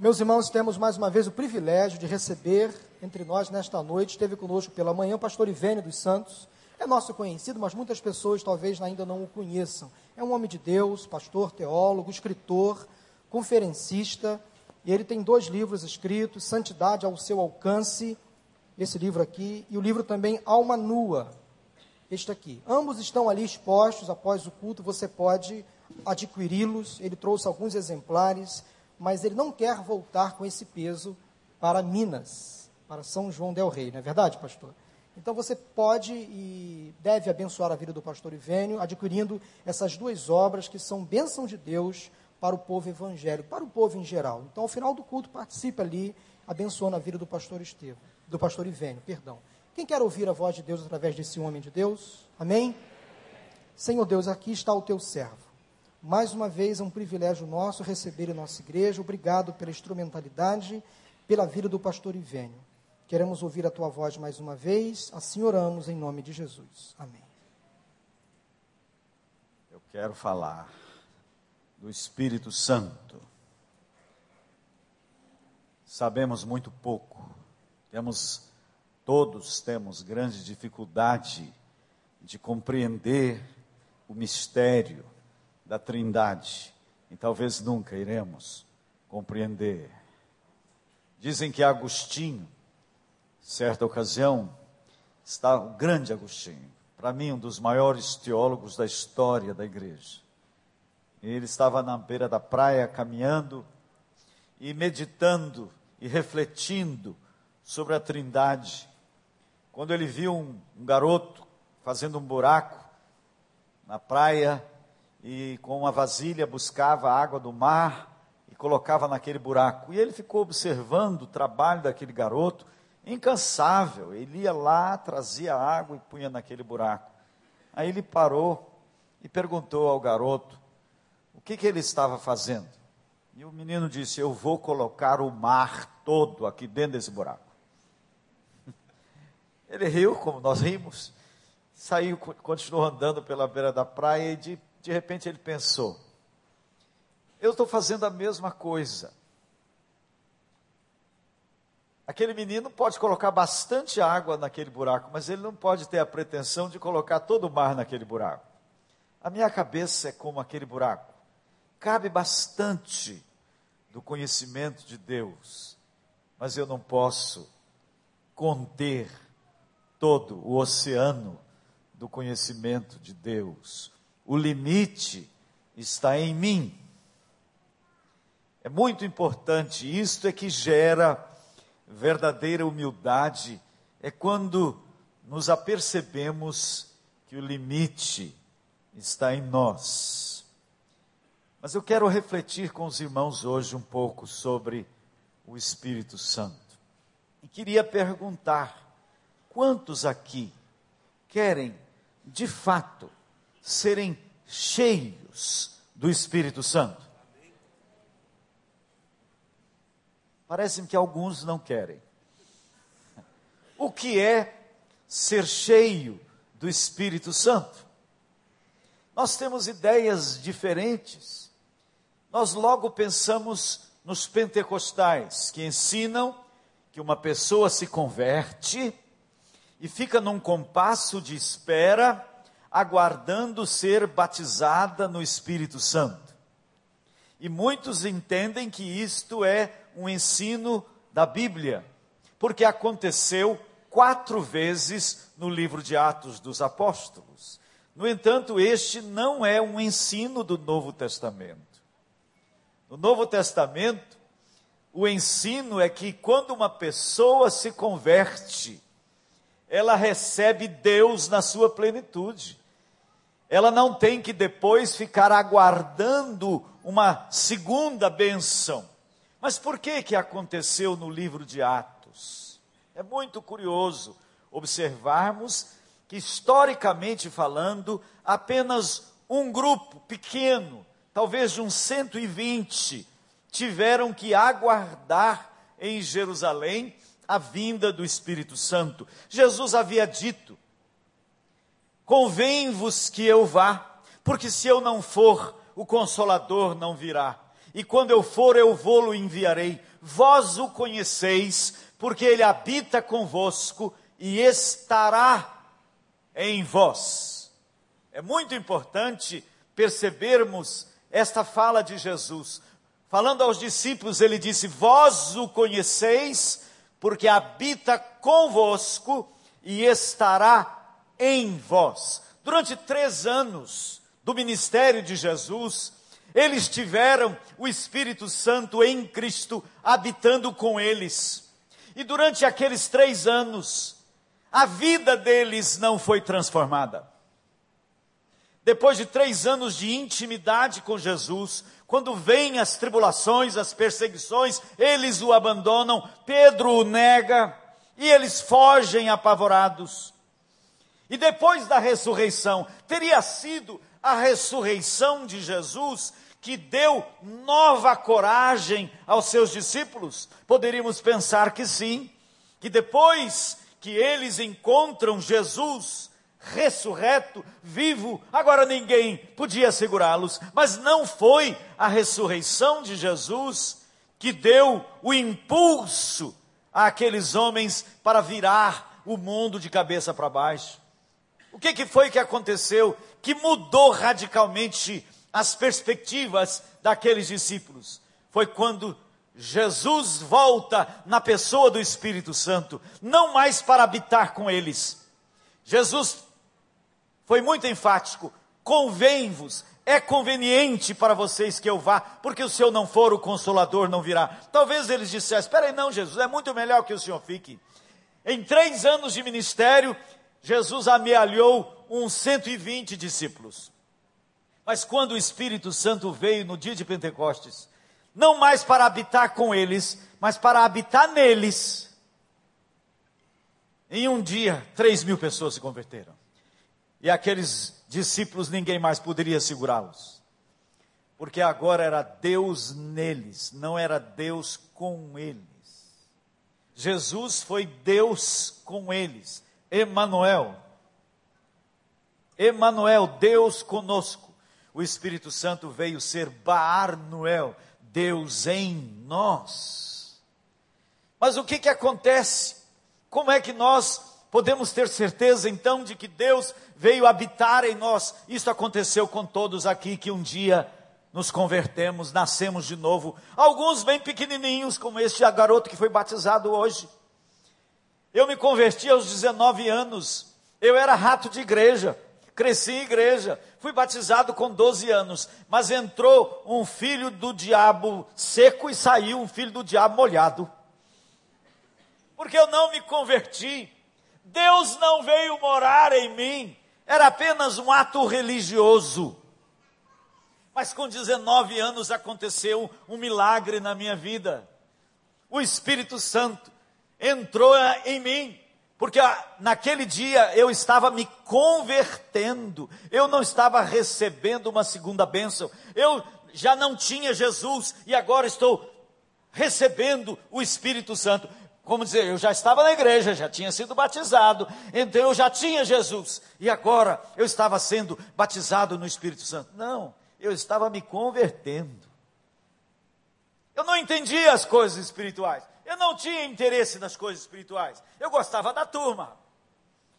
Meus irmãos, temos mais uma vez o privilégio de receber entre nós nesta noite, esteve conosco pela manhã o pastor Ivênio dos Santos. É nosso conhecido, mas muitas pessoas talvez ainda não o conheçam. É um homem de Deus, pastor, teólogo, escritor, conferencista, e ele tem dois livros escritos: Santidade ao seu alcance, esse livro aqui, e o livro também Alma Nua, este aqui. Ambos estão ali expostos após o culto, você pode adquiri-los. Ele trouxe alguns exemplares mas ele não quer voltar com esse peso para Minas, para São João del Rei, não é verdade, pastor? Então você pode e deve abençoar a vida do pastor Ivênio adquirindo essas duas obras que são bênção de Deus para o povo evangélico, para o povo em geral. Então, ao final do culto, participe ali, abençoando a vida do pastor Estevam, do pastor Ivênio, perdão. Quem quer ouvir a voz de Deus através desse homem de Deus? Amém? Senhor Deus, aqui está o teu servo. Mais uma vez é um privilégio nosso receber em nossa igreja. Obrigado pela instrumentalidade, pela vida do pastor Ivênio. Queremos ouvir a tua voz mais uma vez. Assim oramos em nome de Jesus. Amém. Eu quero falar do Espírito Santo. Sabemos muito pouco. Temos todos temos grande dificuldade de compreender o mistério da Trindade e talvez nunca iremos compreender. Dizem que Agostinho, certa ocasião, está o grande Agostinho, para mim um dos maiores teólogos da história da igreja. Ele estava na beira da praia caminhando e meditando e refletindo sobre a Trindade. Quando ele viu um, um garoto fazendo um buraco na praia e com uma vasilha buscava a água do mar e colocava naquele buraco. E ele ficou observando o trabalho daquele garoto, incansável. Ele ia lá, trazia água e punha naquele buraco. Aí ele parou e perguntou ao garoto o que, que ele estava fazendo. E o menino disse: Eu vou colocar o mar todo aqui dentro desse buraco. Ele riu, como nós rimos, saiu, continuou andando pela beira da praia e de de repente ele pensou: eu estou fazendo a mesma coisa. Aquele menino pode colocar bastante água naquele buraco, mas ele não pode ter a pretensão de colocar todo o mar naquele buraco. A minha cabeça é como aquele buraco. Cabe bastante do conhecimento de Deus, mas eu não posso conter todo o oceano do conhecimento de Deus o limite está em mim. É muito importante, isto é que gera verdadeira humildade, é quando nos apercebemos que o limite está em nós. Mas eu quero refletir com os irmãos hoje um pouco sobre o Espírito Santo. E queria perguntar: quantos aqui querem, de fato, serem cheios do Espírito Santo. Parece-me que alguns não querem. O que é ser cheio do Espírito Santo? Nós temos ideias diferentes. Nós logo pensamos nos pentecostais, que ensinam que uma pessoa se converte e fica num compasso de espera aguardando ser batizada no Espírito Santo. E muitos entendem que isto é um ensino da Bíblia, porque aconteceu quatro vezes no livro de Atos dos Apóstolos. No entanto, este não é um ensino do Novo Testamento. No Novo Testamento, o ensino é que quando uma pessoa se converte, ela recebe Deus na sua plenitude ela não tem que depois ficar aguardando uma segunda benção. Mas por que que aconteceu no livro de Atos? É muito curioso observarmos que historicamente falando, apenas um grupo pequeno, talvez de uns 120, tiveram que aguardar em Jerusalém a vinda do Espírito Santo. Jesus havia dito Convém-vos que eu vá, porque se eu não for, o consolador não virá. e quando eu for, eu vou-lo enviarei. Vós o conheceis, porque ele habita convosco e estará em vós. É muito importante percebermos esta fala de Jesus. Falando aos discípulos, ele disse: Vós o conheceis, porque habita convosco e estará em vós. Durante três anos do ministério de Jesus, eles tiveram o Espírito Santo em Cristo habitando com eles. E durante aqueles três anos, a vida deles não foi transformada. Depois de três anos de intimidade com Jesus, quando vêm as tribulações, as perseguições, eles o abandonam, Pedro o nega e eles fogem apavorados. E depois da ressurreição, teria sido a ressurreição de Jesus que deu nova coragem aos seus discípulos? Poderíamos pensar que sim, que depois que eles encontram Jesus ressurreto, vivo, agora ninguém podia segurá-los, mas não foi a ressurreição de Jesus que deu o impulso àqueles homens para virar o mundo de cabeça para baixo. O que, que foi que aconteceu que mudou radicalmente as perspectivas daqueles discípulos. Foi quando Jesus volta na pessoa do Espírito Santo, não mais para habitar com eles. Jesus foi muito enfático: convém-vos, é conveniente para vocês que eu vá, porque se eu não for, o consolador não virá. Talvez eles dissessem: espera aí, não, Jesus, é muito melhor que o senhor fique. Em três anos de ministério, Jesus amealhou uns 120 discípulos. Mas quando o Espírito Santo veio no dia de Pentecostes, não mais para habitar com eles, mas para habitar neles, em um dia, três mil pessoas se converteram. E aqueles discípulos, ninguém mais poderia segurá-los. Porque agora era Deus neles, não era Deus com eles. Jesus foi Deus com eles. Emanuel. Emanuel, Deus conosco o Espírito Santo veio ser Baar Noel, Deus em nós. Mas o que que acontece? Como é que nós podemos ter certeza então de que Deus veio habitar em nós? Isso aconteceu com todos aqui que um dia nos convertemos, nascemos de novo. Alguns bem pequenininhos, como este garoto que foi batizado hoje. Eu me converti aos 19 anos. Eu era rato de igreja cresci em igreja, fui batizado com 12 anos, mas entrou um filho do diabo seco e saiu um filho do diabo molhado. Porque eu não me converti. Deus não veio morar em mim. Era apenas um ato religioso. Mas com 19 anos aconteceu um milagre na minha vida. O Espírito Santo entrou em mim porque naquele dia eu estava me convertendo, eu não estava recebendo uma segunda bênção, eu já não tinha Jesus e agora estou recebendo o Espírito Santo. Como dizer, eu já estava na igreja, já tinha sido batizado, então eu já tinha Jesus e agora eu estava sendo batizado no Espírito Santo. Não, eu estava me convertendo. Eu não entendia as coisas espirituais. Eu não tinha interesse nas coisas espirituais. Eu gostava da turma.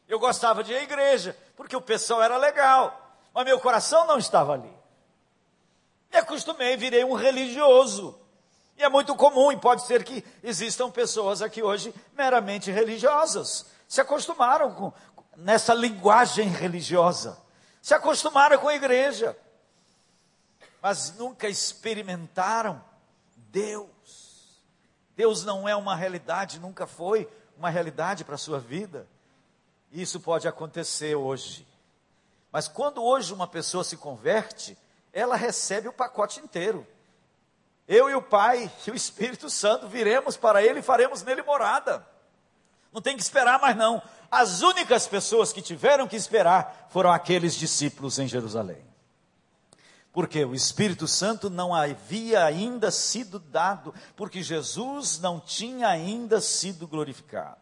Eu gostava de ir à igreja, porque o pessoal era legal. Mas meu coração não estava ali. Me acostumei, virei um religioso. E é muito comum, e pode ser que existam pessoas aqui hoje meramente religiosas. Se acostumaram com, nessa linguagem religiosa. Se acostumaram com a igreja. Mas nunca experimentaram Deus. Deus não é uma realidade, nunca foi uma realidade para a sua vida. Isso pode acontecer hoje. Mas quando hoje uma pessoa se converte, ela recebe o pacote inteiro. Eu e o Pai e o Espírito Santo viremos para Ele e faremos nele morada. Não tem que esperar mais não. As únicas pessoas que tiveram que esperar foram aqueles discípulos em Jerusalém. Porque o Espírito Santo não havia ainda sido dado, porque Jesus não tinha ainda sido glorificado.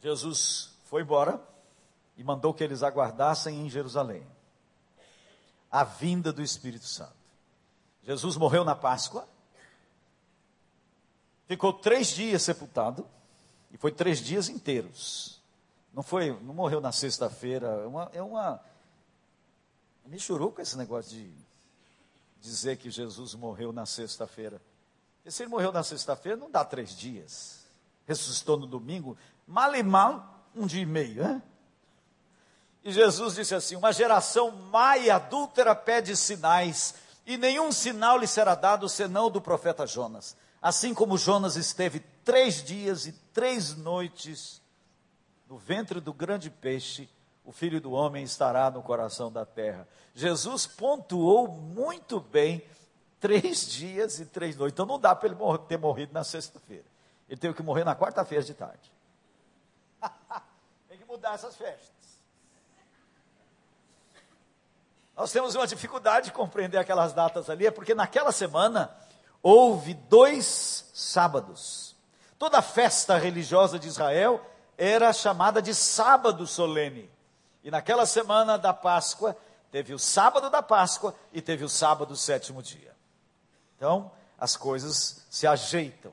Jesus foi embora e mandou que eles aguardassem em Jerusalém a vinda do Espírito Santo. Jesus morreu na Páscoa, ficou três dias sepultado, e foi três dias inteiros. Não foi, não morreu na sexta-feira, é uma, é uma. Me chorou com esse negócio de dizer que Jesus morreu na sexta-feira. E se ele morreu na sexta-feira, não dá três dias. Ressuscitou no domingo, mal e mal, um dia e meio, né? E Jesus disse assim: Uma geração má e adúltera pede sinais, e nenhum sinal lhe será dado senão do profeta Jonas. Assim como Jonas esteve três dias e três noites no ventre do grande peixe, o filho do homem estará no coração da terra. Jesus pontuou muito bem três dias e três noites. Então não dá para ele ter morrido na sexta-feira. Ele teve que morrer na quarta-feira de tarde. Tem que mudar essas festas. Nós temos uma dificuldade de compreender aquelas datas ali, é porque naquela semana houve dois sábados. Toda festa religiosa de Israel era chamada de sábado solene. E naquela semana da Páscoa, teve o sábado da Páscoa e teve o sábado do sétimo dia. Então, as coisas se ajeitam.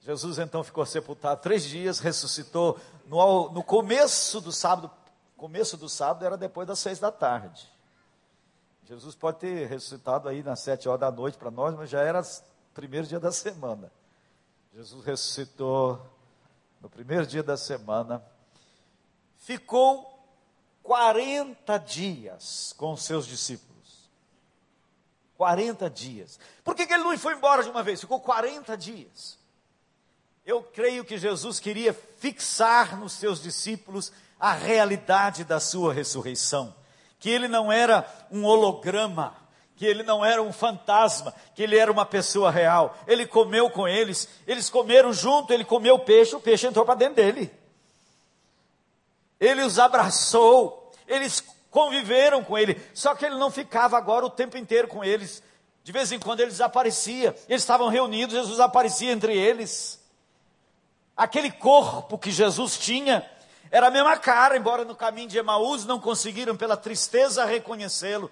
Jesus então ficou sepultado três dias, ressuscitou no, no começo do sábado. Começo do sábado era depois das seis da tarde. Jesus pode ter ressuscitado aí nas sete horas da noite para nós, mas já era primeiro dia da semana. Jesus ressuscitou no primeiro dia da semana, ficou 40 dias com os seus discípulos. 40 dias. Por que, que ele não foi embora de uma vez? Ficou 40 dias. Eu creio que Jesus queria fixar nos seus discípulos a realidade da sua ressurreição que ele não era um holograma, que ele não era um fantasma, que ele era uma pessoa real. Ele comeu com eles, eles comeram junto, ele comeu peixe, o peixe entrou para dentro dele. Ele os abraçou, eles conviveram com ele, só que ele não ficava agora o tempo inteiro com eles. De vez em quando ele desaparecia, eles estavam reunidos, Jesus aparecia entre eles. Aquele corpo que Jesus tinha, era a mesma cara, embora no caminho de Emaús não conseguiram pela tristeza reconhecê-lo.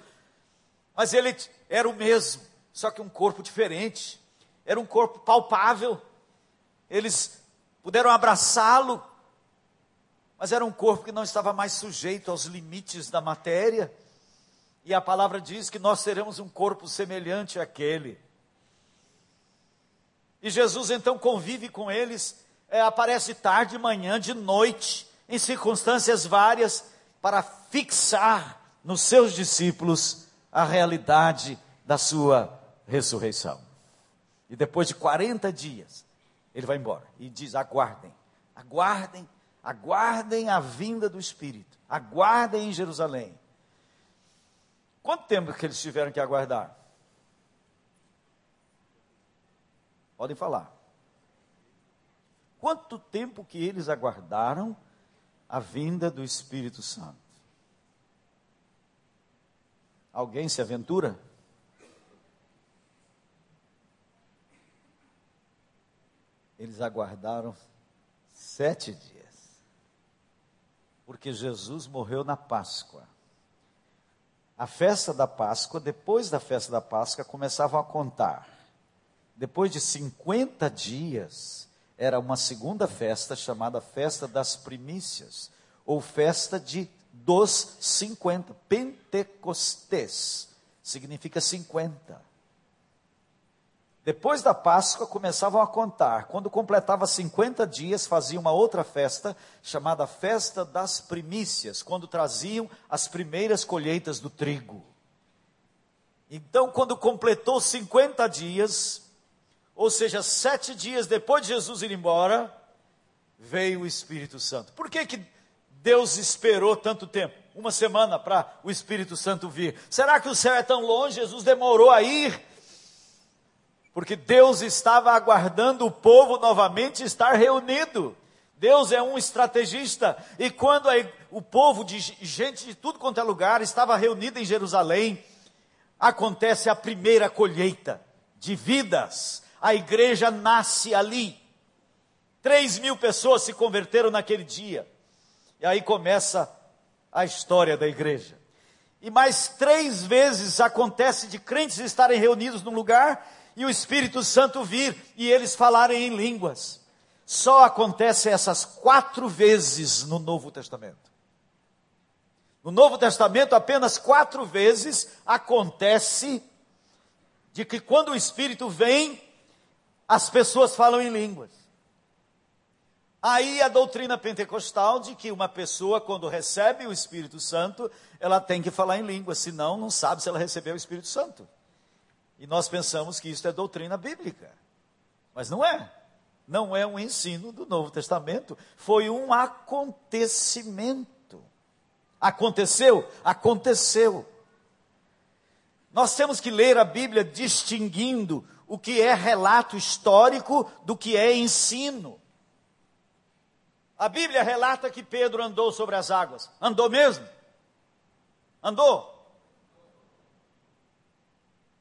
Mas ele era o mesmo, só que um corpo diferente. Era um corpo palpável. Eles puderam abraçá-lo, mas era um corpo que não estava mais sujeito aos limites da matéria. E a palavra diz que nós teremos um corpo semelhante àquele. E Jesus então convive com eles, é, aparece tarde, manhã, de noite em circunstâncias várias, para fixar nos seus discípulos a realidade da sua ressurreição. E depois de 40 dias, ele vai embora e diz: aguardem, aguardem, aguardem a vinda do Espírito, aguardem em Jerusalém. Quanto tempo que eles tiveram que aguardar? Podem falar. Quanto tempo que eles aguardaram a vinda do Espírito Santo. Alguém se aventura? Eles aguardaram sete dias, porque Jesus morreu na Páscoa. A festa da Páscoa, depois da festa da Páscoa, começavam a contar. Depois de 50 dias, era uma segunda festa chamada Festa das Primícias, ou Festa de dos 50, Pentecostes, significa 50. Depois da Páscoa começavam a contar. Quando completava 50 dias, fazia uma outra festa, chamada Festa das Primícias, quando traziam as primeiras colheitas do trigo. Então, quando completou 50 dias, ou seja, sete dias depois de Jesus ir embora, veio o Espírito Santo. Por que, que Deus esperou tanto tempo? Uma semana para o Espírito Santo vir. Será que o céu é tão longe? Jesus demorou a ir? Porque Deus estava aguardando o povo novamente estar reunido. Deus é um estrategista. E quando o povo de gente de tudo quanto é lugar estava reunido em Jerusalém, acontece a primeira colheita de vidas a igreja nasce ali. Três mil pessoas se converteram naquele dia. E aí começa a história da igreja. E mais três vezes acontece de crentes estarem reunidos num lugar e o Espírito Santo vir e eles falarem em línguas. Só acontece essas quatro vezes no Novo Testamento. No Novo Testamento, apenas quatro vezes acontece de que quando o Espírito vem, as pessoas falam em línguas. Aí a doutrina pentecostal de que uma pessoa, quando recebe o Espírito Santo, ela tem que falar em línguas, senão não sabe se ela recebeu o Espírito Santo. E nós pensamos que isso é doutrina bíblica. Mas não é. Não é um ensino do Novo Testamento. Foi um acontecimento. Aconteceu? Aconteceu. Nós temos que ler a Bíblia distinguindo o que é relato histórico do que é ensino. A Bíblia relata que Pedro andou sobre as águas. Andou mesmo? Andou?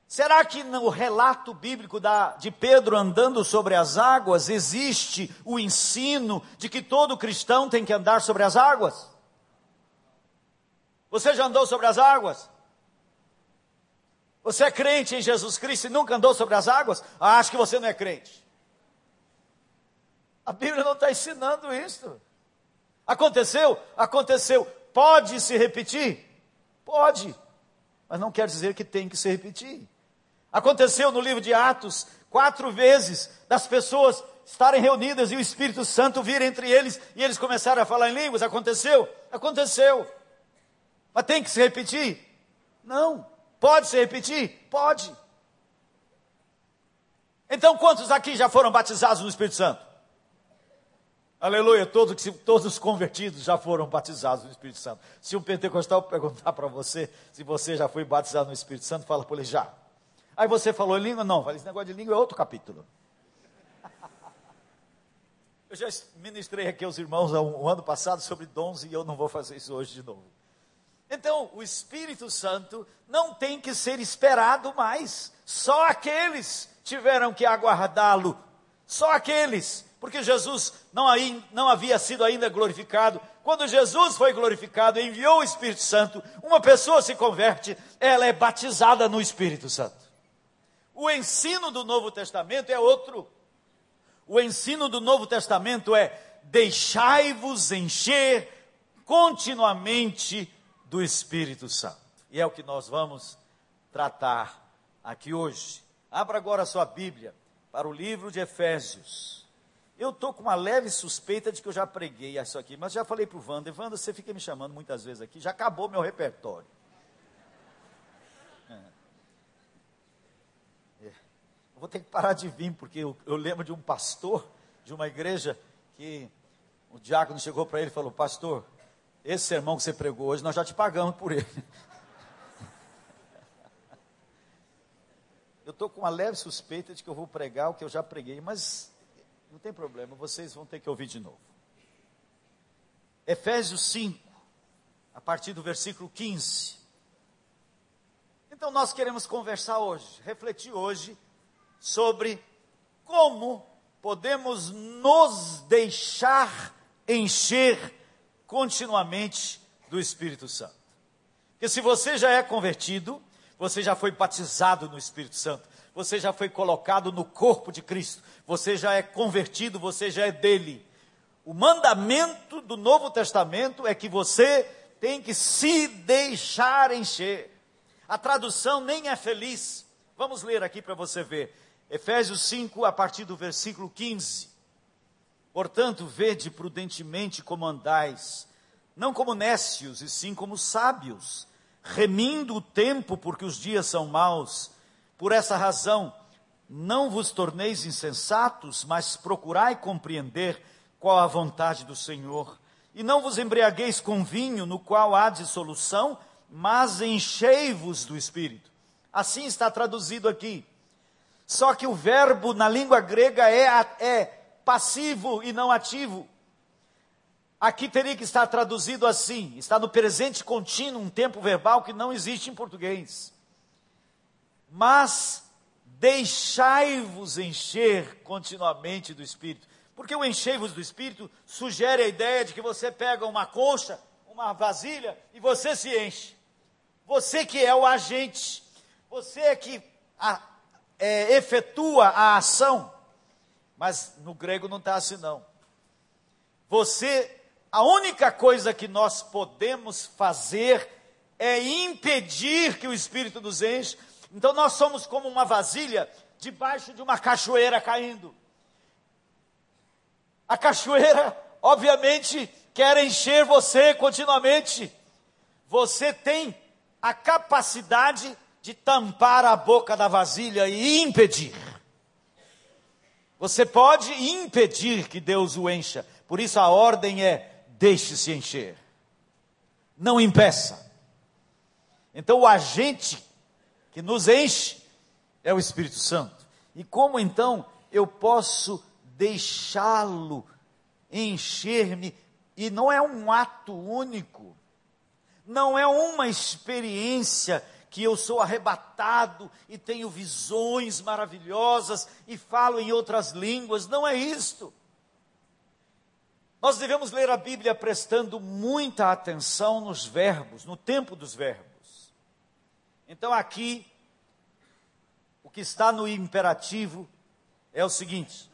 Será que no relato bíblico da, de Pedro andando sobre as águas existe o ensino de que todo cristão tem que andar sobre as águas? Você já andou sobre as águas? Você é crente em Jesus Cristo e nunca andou sobre as águas? Ah, acho que você não é crente. A Bíblia não está ensinando isso. Aconteceu? Aconteceu. Pode se repetir? Pode. Mas não quer dizer que tem que se repetir. Aconteceu no livro de Atos, quatro vezes, das pessoas estarem reunidas e o Espírito Santo vir entre eles e eles começaram a falar em línguas. Aconteceu? Aconteceu. Mas tem que se repetir? Não. Pode se repetir? Pode. Então, quantos aqui já foram batizados no Espírito Santo? Aleluia, todos, todos os convertidos já foram batizados no Espírito Santo. Se um pentecostal perguntar para você se você já foi batizado no Espírito Santo, fala para ele já. Aí você falou língua? Não, esse negócio de língua é outro capítulo. Eu já ministrei aqui aos irmãos um, um ano passado sobre dons e eu não vou fazer isso hoje de novo. Então, o Espírito Santo não tem que ser esperado mais. Só aqueles tiveram que aguardá-lo. Só aqueles. Porque Jesus não, aí, não havia sido ainda glorificado. Quando Jesus foi glorificado, enviou o Espírito Santo, uma pessoa se converte, ela é batizada no Espírito Santo. O ensino do Novo Testamento é outro. O ensino do Novo Testamento é: deixai-vos encher continuamente do Espírito Santo. E é o que nós vamos tratar aqui hoje. Abra agora a sua Bíblia para o livro de Efésios. Eu estou com uma leve suspeita de que eu já preguei isso aqui, mas já falei para o Wander, Wander, você fica me chamando muitas vezes aqui, já acabou meu repertório. Vou ter que parar de vir, porque eu, eu lembro de um pastor de uma igreja que o diácono chegou para ele e falou: Pastor, esse sermão que você pregou hoje, nós já te pagamos por ele. Eu estou com uma leve suspeita de que eu vou pregar o que eu já preguei, mas não tem problema, vocês vão ter que ouvir de novo. Efésios 5, a partir do versículo 15. Então nós queremos conversar hoje, refletir hoje sobre como podemos nos deixar encher continuamente do Espírito Santo. Porque se você já é convertido, você já foi batizado no Espírito Santo, você já foi colocado no corpo de Cristo, você já é convertido, você já é dele. O mandamento do Novo Testamento é que você tem que se deixar encher. A tradução nem é feliz. Vamos ler aqui para você ver. Efésios 5, a partir do versículo 15. Portanto, vede prudentemente como andais, não como nécios, e sim como sábios, remindo o tempo, porque os dias são maus. Por essa razão, não vos torneis insensatos, mas procurai compreender qual a vontade do Senhor. E não vos embriagueis com vinho, no qual há dissolução, mas enchei-vos do Espírito. Assim está traduzido aqui. Só que o verbo na língua grega é, é passivo e não ativo. Aqui teria que estar traduzido assim: está no presente contínuo, um tempo verbal que não existe em português. Mas deixai-vos encher continuamente do Espírito. Porque o enchei-vos do Espírito sugere a ideia de que você pega uma concha, uma vasilha e você se enche. Você que é o agente, você é que é, efetua a ação. Mas no grego não está assim, não. Você, a única coisa que nós podemos fazer é impedir que o Espírito nos enche. Então nós somos como uma vasilha debaixo de uma cachoeira caindo. A cachoeira, obviamente, quer encher você continuamente. Você tem a capacidade de tampar a boca da vasilha e impedir. Você pode impedir que Deus o encha. Por isso a ordem é: deixe-se encher. Não impeça. Então o agente que nos enche é o Espírito Santo. E como então eu posso deixá-lo encher-me? E não é um ato único, não é uma experiência que eu sou arrebatado e tenho visões maravilhosas e falo em outras línguas, não é isto. Nós devemos ler a Bíblia prestando muita atenção nos verbos, no tempo dos verbos. Então aqui, o que está no imperativo é o seguinte: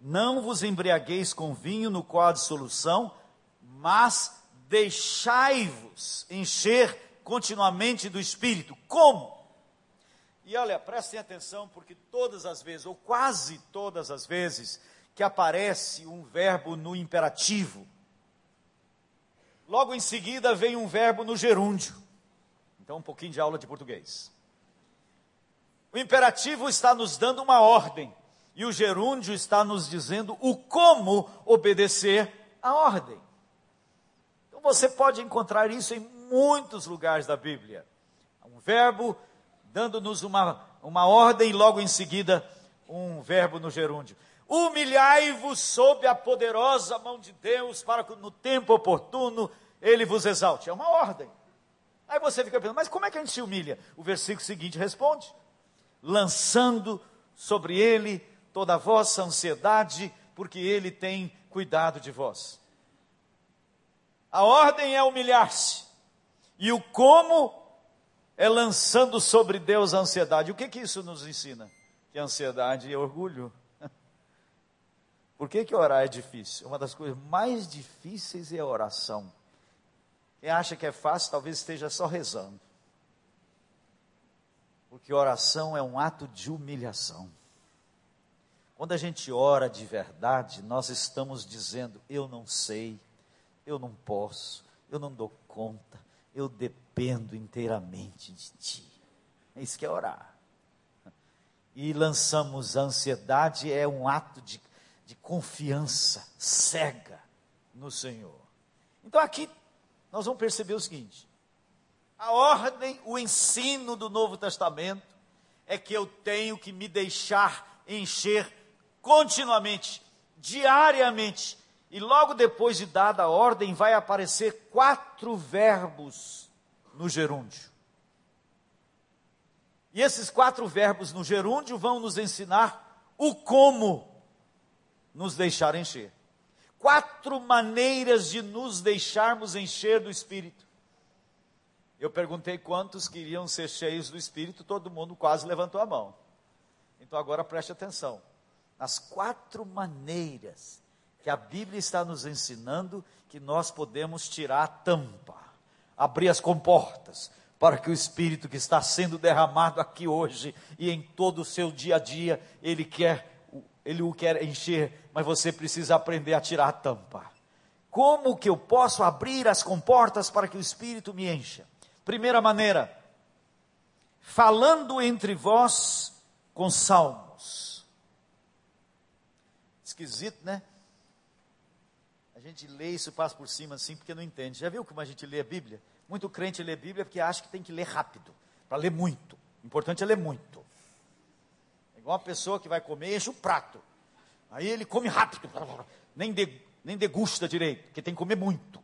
não vos embriagueis com vinho no qual há dissolução, mas deixai-vos encher continuamente do Espírito. Como? E olha, prestem atenção, porque todas as vezes, ou quase todas as vezes, que aparece um verbo no imperativo, logo em seguida vem um verbo no gerúndio. Então, um pouquinho de aula de português. O imperativo está nos dando uma ordem, e o gerúndio está nos dizendo o como obedecer a ordem. Então, você pode encontrar isso em muitos lugares da Bíblia. Um verbo dando-nos uma, uma ordem, e logo em seguida, um verbo no gerúndio. Humilhai-vos sob a poderosa mão de Deus, para que no tempo oportuno ele vos exalte. É uma ordem. Aí você fica pensando, mas como é que a gente se humilha? O versículo seguinte responde: lançando sobre ele toda a vossa ansiedade, porque ele tem cuidado de vós. A ordem é humilhar-se, e o como é lançando sobre Deus a ansiedade. O que que isso nos ensina? Que ansiedade é orgulho. Por que, que orar é difícil? Uma das coisas mais difíceis é a oração. Quem acha que é fácil, talvez esteja só rezando. Porque oração é um ato de humilhação. Quando a gente ora de verdade, nós estamos dizendo: eu não sei, eu não posso, eu não dou conta, eu dependo inteiramente de ti. É isso que é orar. E lançamos a ansiedade, é um ato de, de confiança cega no Senhor. Então aqui nós vamos perceber o seguinte: a ordem, o ensino do Novo Testamento é que eu tenho que me deixar encher continuamente, diariamente. E logo depois de dada a ordem, vai aparecer quatro verbos no gerúndio. E esses quatro verbos no gerúndio vão nos ensinar o como nos deixar encher quatro maneiras de nos deixarmos encher do Espírito. Eu perguntei quantos queriam ser cheios do Espírito, todo mundo quase levantou a mão. Então agora preste atenção. Nas quatro maneiras que a Bíblia está nos ensinando que nós podemos tirar a tampa, abrir as comportas, para que o Espírito que está sendo derramado aqui hoje e em todo o seu dia a dia, ele quer ele o quer encher, mas você precisa aprender a tirar a tampa. Como que eu posso abrir as comportas para que o Espírito me encha? Primeira maneira, falando entre vós com salmos. Esquisito, né? Gente lê isso, passa por cima assim, porque não entende. Já viu como a gente lê a Bíblia? Muito crente lê a Bíblia porque acha que tem que ler rápido, para ler muito. O importante é ler muito. Igual uma pessoa que vai comer, enche o prato. Aí ele come rápido, nem, de, nem degusta direito, porque tem que comer muito.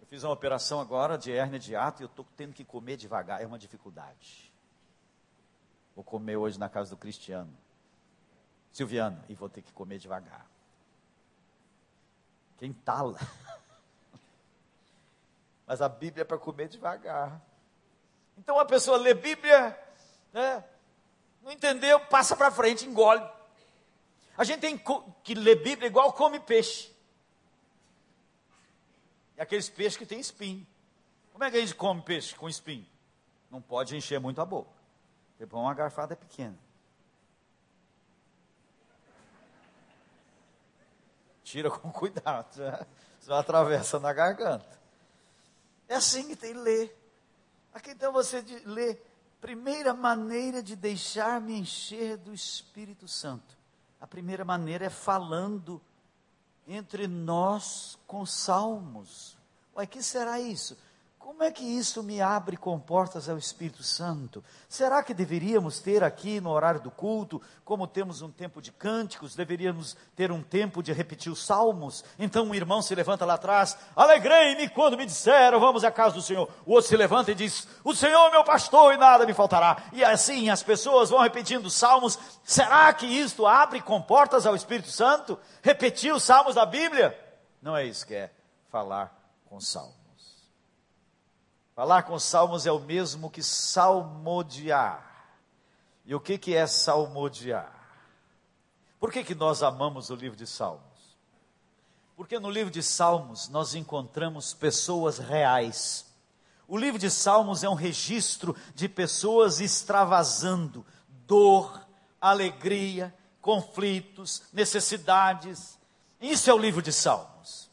Eu fiz uma operação agora de hérnia de ato e eu estou tendo que comer devagar, é uma dificuldade. Vou comer hoje na casa do Cristiano, Silviano, e vou ter que comer devagar. Quem tala? Mas a Bíblia é para comer devagar. Então a pessoa lê Bíblia, né? não entendeu, passa para frente, engole. A gente tem que ler Bíblia igual come peixe. E aqueles peixes que tem espinho. Como é que a gente come peixe com espinho? Não pode encher muito a boca. Depois uma garfada pequena. Tira com cuidado, né? senão atravessa na garganta. É assim que tem que ler. Aqui então você lê, primeira maneira de deixar-me encher do Espírito Santo. A primeira maneira é falando entre nós com salmos. Ué, que será isso? Como é que isso me abre com portas ao Espírito Santo? Será que deveríamos ter aqui no horário do culto, como temos um tempo de cânticos, deveríamos ter um tempo de repetir os salmos? Então um irmão se levanta lá atrás, alegrei-me quando me disseram, vamos à casa do Senhor. O outro se levanta e diz, o Senhor é meu pastor e nada me faltará. E assim as pessoas vão repetindo os salmos. Será que isto abre com portas ao Espírito Santo? Repetir os salmos da Bíblia? Não é isso que é falar com salmos. Falar com salmos é o mesmo que salmodiar. E o que, que é salmodiar? Por que, que nós amamos o livro de Salmos? Porque no livro de Salmos nós encontramos pessoas reais. O livro de Salmos é um registro de pessoas extravasando dor, alegria, conflitos, necessidades. Isso é o livro de Salmos.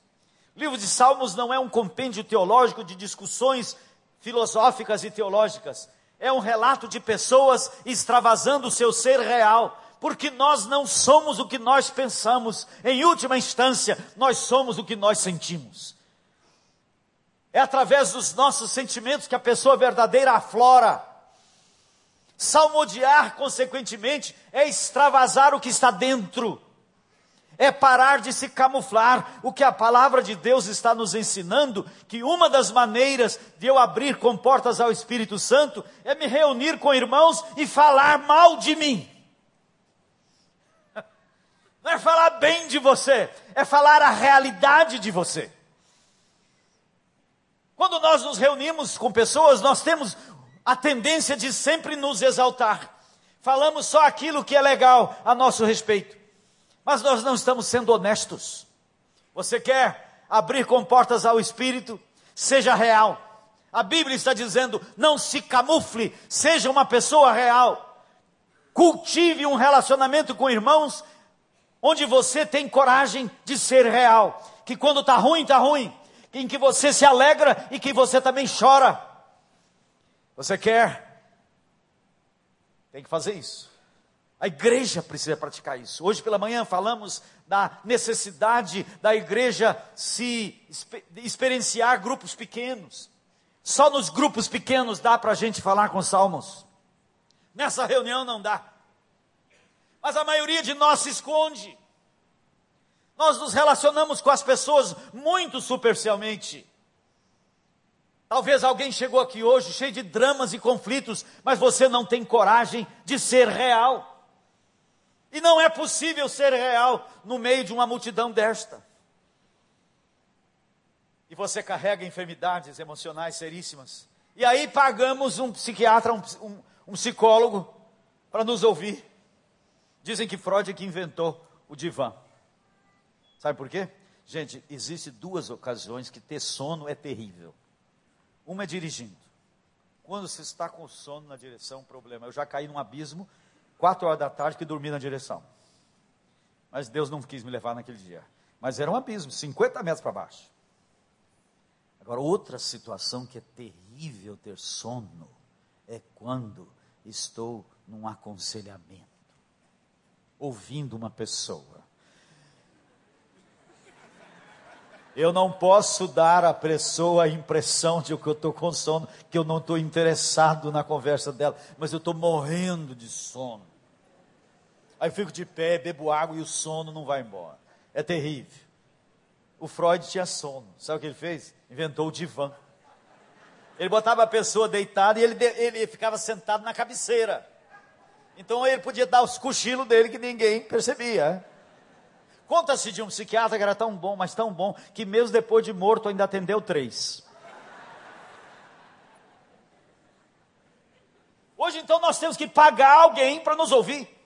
O livro de Salmos não é um compêndio teológico de discussões filosóficas e teológicas. É um relato de pessoas extravasando o seu ser real, porque nós não somos o que nós pensamos. Em última instância, nós somos o que nós sentimos. É através dos nossos sentimentos que a pessoa verdadeira aflora. Salmodiar, consequentemente, é extravasar o que está dentro é parar de se camuflar. O que a palavra de Deus está nos ensinando, que uma das maneiras de eu abrir com portas ao Espírito Santo é me reunir com irmãos e falar mal de mim. Não é falar bem de você, é falar a realidade de você. Quando nós nos reunimos com pessoas, nós temos a tendência de sempre nos exaltar. Falamos só aquilo que é legal a nosso respeito. Mas nós não estamos sendo honestos. Você quer abrir com portas ao Espírito? Seja real. A Bíblia está dizendo: não se camufle, seja uma pessoa real. Cultive um relacionamento com irmãos onde você tem coragem de ser real. Que quando está ruim, está ruim. Em que você se alegra e que você também chora. Você quer? Tem que fazer isso. A igreja precisa praticar isso. Hoje pela manhã falamos da necessidade da igreja se experienciar grupos pequenos. Só nos grupos pequenos dá para a gente falar com salmos. Nessa reunião não dá. Mas a maioria de nós se esconde. Nós nos relacionamos com as pessoas muito superficialmente. Talvez alguém chegou aqui hoje cheio de dramas e conflitos, mas você não tem coragem de ser real. E não é possível ser real no meio de uma multidão desta. E você carrega enfermidades emocionais seríssimas. E aí pagamos um psiquiatra, um, um, um psicólogo, para nos ouvir. Dizem que Freud é que inventou o divã. Sabe por quê? Gente, existe duas ocasiões que ter sono é terrível. Uma é dirigindo. Quando você está com sono na direção, problema. Eu já caí num abismo quatro horas da tarde que dormi na direção. Mas Deus não quis me levar naquele dia. Mas era um abismo, 50 metros para baixo. Agora, outra situação que é terrível ter sono é quando estou num aconselhamento, ouvindo uma pessoa. Eu não posso dar à pessoa a impressão de que eu estou com sono, que eu não estou interessado na conversa dela, mas eu estou morrendo de sono. Aí eu fico de pé, bebo água e o sono não vai embora. É terrível. O Freud tinha sono. Sabe o que ele fez? Inventou o divã. Ele botava a pessoa deitada e ele, ele ficava sentado na cabeceira. Então ele podia dar os cochilos dele que ninguém percebia. Conta-se de um psiquiatra que era tão bom, mas tão bom, que mesmo depois de morto ainda atendeu três. Hoje então nós temos que pagar alguém para nos ouvir.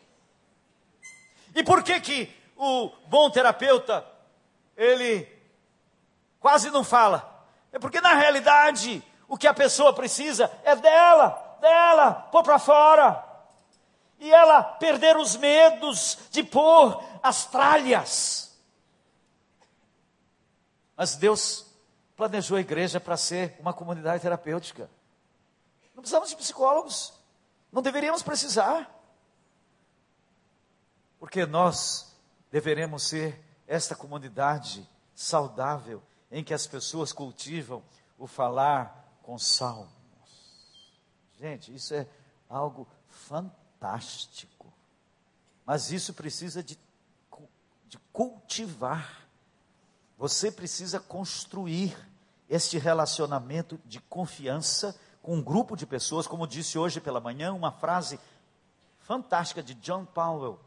E por que que o bom terapeuta ele quase não fala? É porque na realidade o que a pessoa precisa é dela, dela, pôr para fora. E ela perder os medos de pôr as tralhas. Mas Deus planejou a igreja para ser uma comunidade terapêutica. Não precisamos de psicólogos. Não deveríamos precisar. Porque nós deveremos ser esta comunidade saudável em que as pessoas cultivam o falar com salmos. Gente, isso é algo fantástico. Mas isso precisa de, de cultivar. Você precisa construir este relacionamento de confiança com um grupo de pessoas, como disse hoje pela manhã, uma frase fantástica de John Powell,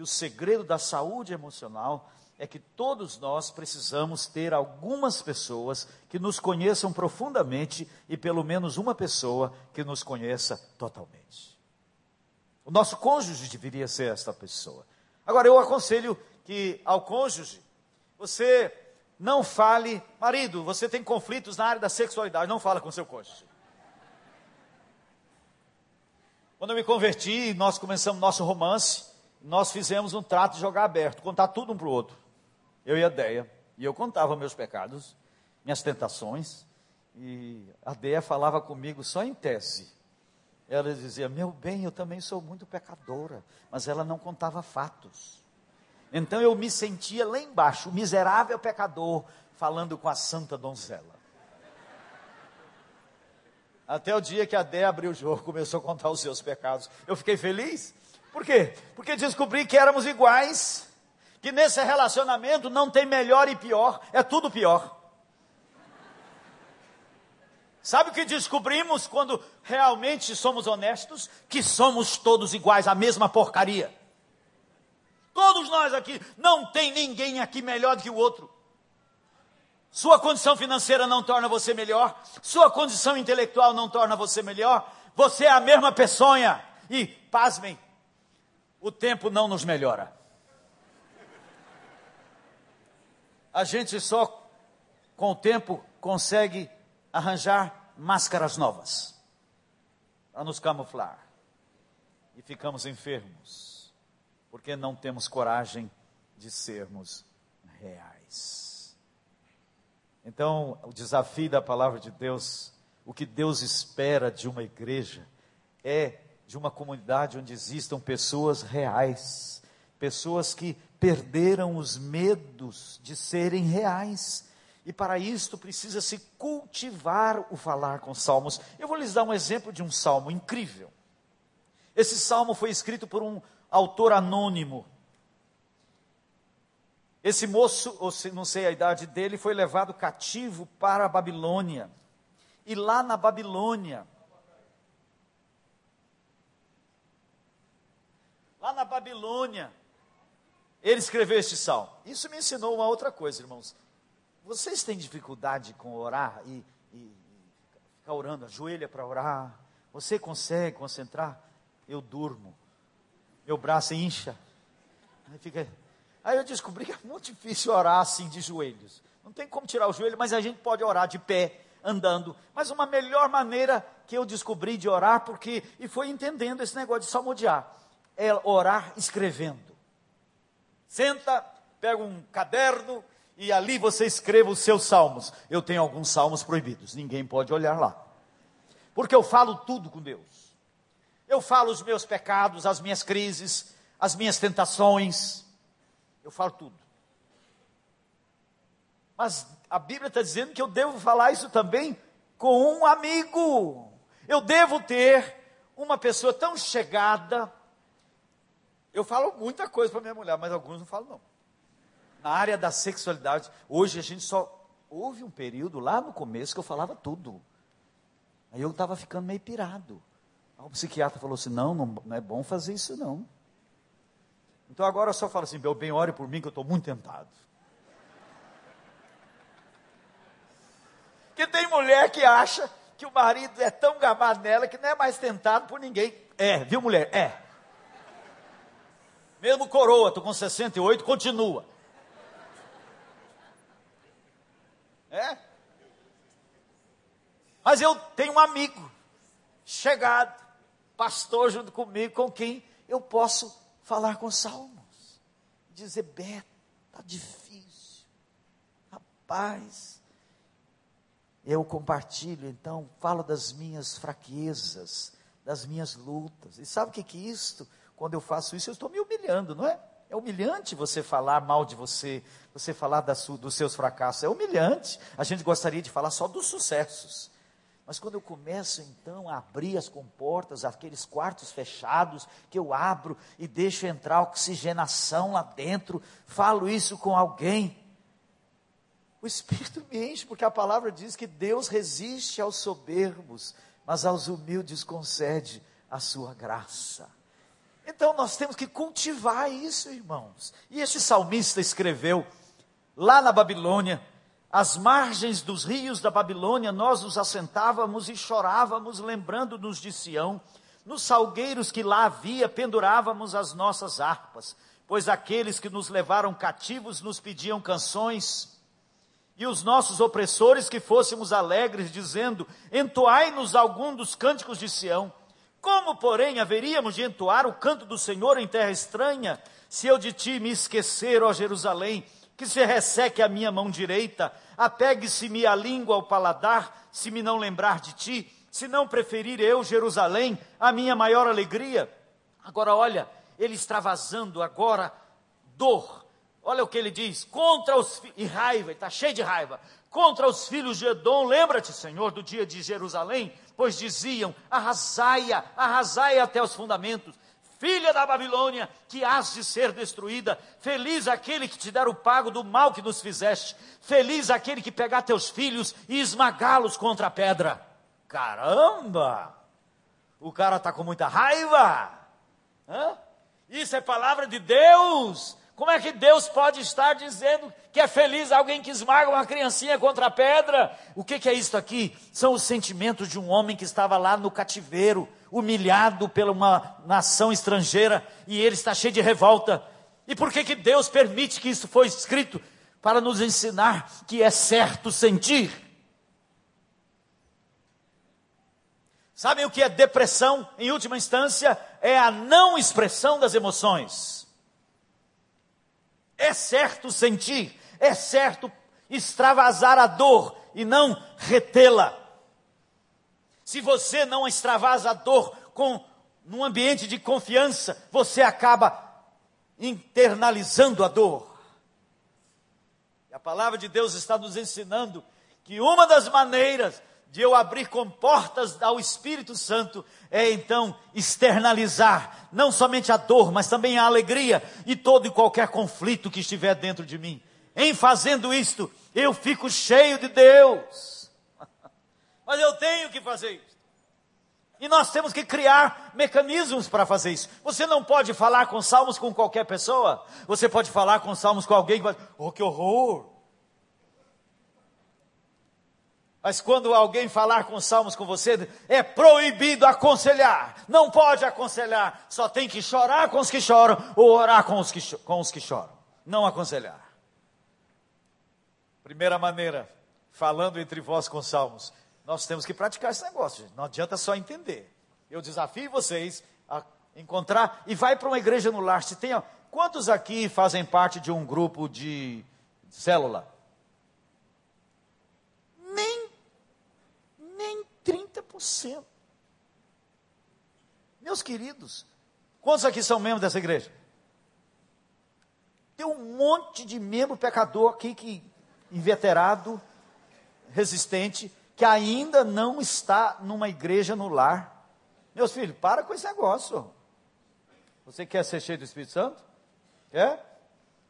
que o segredo da saúde emocional é que todos nós precisamos ter algumas pessoas que nos conheçam profundamente e pelo menos uma pessoa que nos conheça totalmente. O nosso cônjuge deveria ser esta pessoa. Agora, eu aconselho que ao cônjuge, você não fale, marido, você tem conflitos na área da sexualidade, não fala com seu cônjuge. Quando eu me converti, nós começamos nosso romance, nós fizemos um trato de jogar aberto, contar tudo um para o outro. Eu e a Deia. E eu contava meus pecados, minhas tentações, e a Deia falava comigo só em tese. Ela dizia: Meu bem, eu também sou muito pecadora, mas ela não contava fatos. Então eu me sentia lá embaixo, o miserável pecador, falando com a santa donzela. Até o dia que a Dé abriu o jogo, começou a contar os seus pecados. Eu fiquei feliz. Por quê? Porque descobri que éramos iguais, que nesse relacionamento não tem melhor e pior, é tudo pior. Sabe o que descobrimos quando realmente somos honestos? Que somos todos iguais, a mesma porcaria. Todos nós aqui, não tem ninguém aqui melhor do que o outro. Sua condição financeira não torna você melhor, sua condição intelectual não torna você melhor, você é a mesma peçonha. E, pasmem, o tempo não nos melhora. A gente só, com o tempo, consegue arranjar máscaras novas para nos camuflar. E ficamos enfermos porque não temos coragem de sermos reais. Então, o desafio da palavra de Deus, o que Deus espera de uma igreja, é de uma comunidade onde existam pessoas reais, pessoas que perderam os medos de serem reais. E para isto precisa se cultivar o falar com salmos. Eu vou lhes dar um exemplo de um salmo incrível. Esse salmo foi escrito por um autor anônimo. Esse moço, ou se, não sei a idade dele, foi levado cativo para a Babilônia. E lá na Babilônia, lá na Babilônia, ele escreveu este salmo. Isso me ensinou uma outra coisa, irmãos. Vocês têm dificuldade com orar e, e, ficar orando, ajoelha para orar? Você consegue concentrar? Eu durmo meu braço incha. Aí, fica... Aí eu descobri que é muito difícil orar assim de joelhos. Não tem como tirar o joelho, mas a gente pode orar de pé, andando. Mas uma melhor maneira que eu descobri de orar, porque, e foi entendendo esse negócio de salmodiar, é orar escrevendo. Senta, pega um caderno e ali você escreva os seus salmos. Eu tenho alguns salmos proibidos, ninguém pode olhar lá. Porque eu falo tudo com Deus. Eu falo os meus pecados, as minhas crises, as minhas tentações. Eu falo tudo. Mas a Bíblia está dizendo que eu devo falar isso também com um amigo. Eu devo ter uma pessoa tão chegada. Eu falo muita coisa para minha mulher, mas alguns não falam não. Na área da sexualidade, hoje a gente só houve um período lá no começo que eu falava tudo. Aí eu estava ficando meio pirado. Aí o psiquiatra falou assim: não, não, não é bom fazer isso não. Então agora eu só falo assim: meu bem, ore por mim que eu estou muito tentado. Que tem mulher que acha que o marido é tão gamado nela que não é mais tentado por ninguém. É, viu, mulher? É. Mesmo coroa, tô com 68, continua. É? Mas eu tenho um amigo chegado, pastor junto comigo, com quem eu posso falar com salmos. Dizer, Beto, está difícil. Rapaz, eu compartilho, então, falo das minhas fraquezas, das minhas lutas. E sabe o que, que isto? Quando eu faço isso, eu estou me humilhando, não é? É humilhante você falar mal de você, você falar dos seus fracassos. É humilhante. A gente gostaria de falar só dos sucessos. Mas quando eu começo então a abrir as comportas, aqueles quartos fechados, que eu abro e deixo entrar oxigenação lá dentro, falo isso com alguém, o Espírito me enche, porque a palavra diz que Deus resiste aos soberbos, mas aos humildes concede a sua graça. Então nós temos que cultivar isso, irmãos. E este salmista escreveu lá na Babilônia, às margens dos rios da Babilônia, nós nos assentávamos e chorávamos, lembrando-nos de Sião. Nos salgueiros que lá havia, pendurávamos as nossas harpas, pois aqueles que nos levaram cativos nos pediam canções, e os nossos opressores que fôssemos alegres, dizendo: Entoai-nos algum dos cânticos de Sião. Como, porém, haveríamos de entoar o canto do Senhor em terra estranha, se eu de ti me esquecer, ó Jerusalém? que se resseque a minha mão direita, apegue-se-me a língua ao paladar, se me não lembrar de ti, se não preferir eu, Jerusalém, a minha maior alegria. Agora olha, ele extravasando agora dor. Olha o que ele diz, contra os e raiva, está cheio de raiva. Contra os filhos de Edom, lembra-te, Senhor, do dia de Jerusalém, pois diziam: arrasai-a, arrasai até os fundamentos filha da Babilônia, que has de ser destruída. Feliz aquele que te der o pago do mal que nos fizeste. Feliz aquele que pegar teus filhos e esmagá-los contra a pedra. Caramba! O cara está com muita raiva. Hã? Isso é palavra de Deus. Como é que Deus pode estar dizendo que é feliz alguém que esmaga uma criancinha contra a pedra? O que, que é isso aqui? São os sentimentos de um homem que estava lá no cativeiro humilhado pela uma nação estrangeira e ele está cheio de revolta. E por que, que Deus permite que isso foi escrito? Para nos ensinar que é certo sentir. Sabem o que é depressão? Em última instância, é a não expressão das emoções. É certo sentir, é certo extravasar a dor e não retê-la. Se você não extravasa a dor com num ambiente de confiança, você acaba internalizando a dor. E a palavra de Deus está nos ensinando que uma das maneiras de eu abrir comportas ao Espírito Santo é então externalizar não somente a dor, mas também a alegria e todo e qualquer conflito que estiver dentro de mim. Em fazendo isto, eu fico cheio de Deus. Mas eu tenho que fazer isso. E nós temos que criar mecanismos para fazer isso. Você não pode falar com salmos com qualquer pessoa. Você pode falar com salmos com alguém que vai, oh, que horror. Mas quando alguém falar com salmos com você, é proibido aconselhar. Não pode aconselhar. Só tem que chorar com os que choram ou orar com os que, com os que choram. Não aconselhar. Primeira maneira, falando entre vós com salmos. Nós temos que praticar esse negócio, gente. não adianta só entender. Eu desafio vocês a encontrar e vai para uma igreja no lar. Se tem, quantos aqui fazem parte de um grupo de célula? Nem nem 30%. Meus queridos, quantos aqui são membros dessa igreja? Tem um monte de membro pecador aqui que inveterado, resistente, que ainda não está numa igreja no lar. Meus filhos, para com esse negócio. Você quer ser cheio do Espírito Santo? Quer?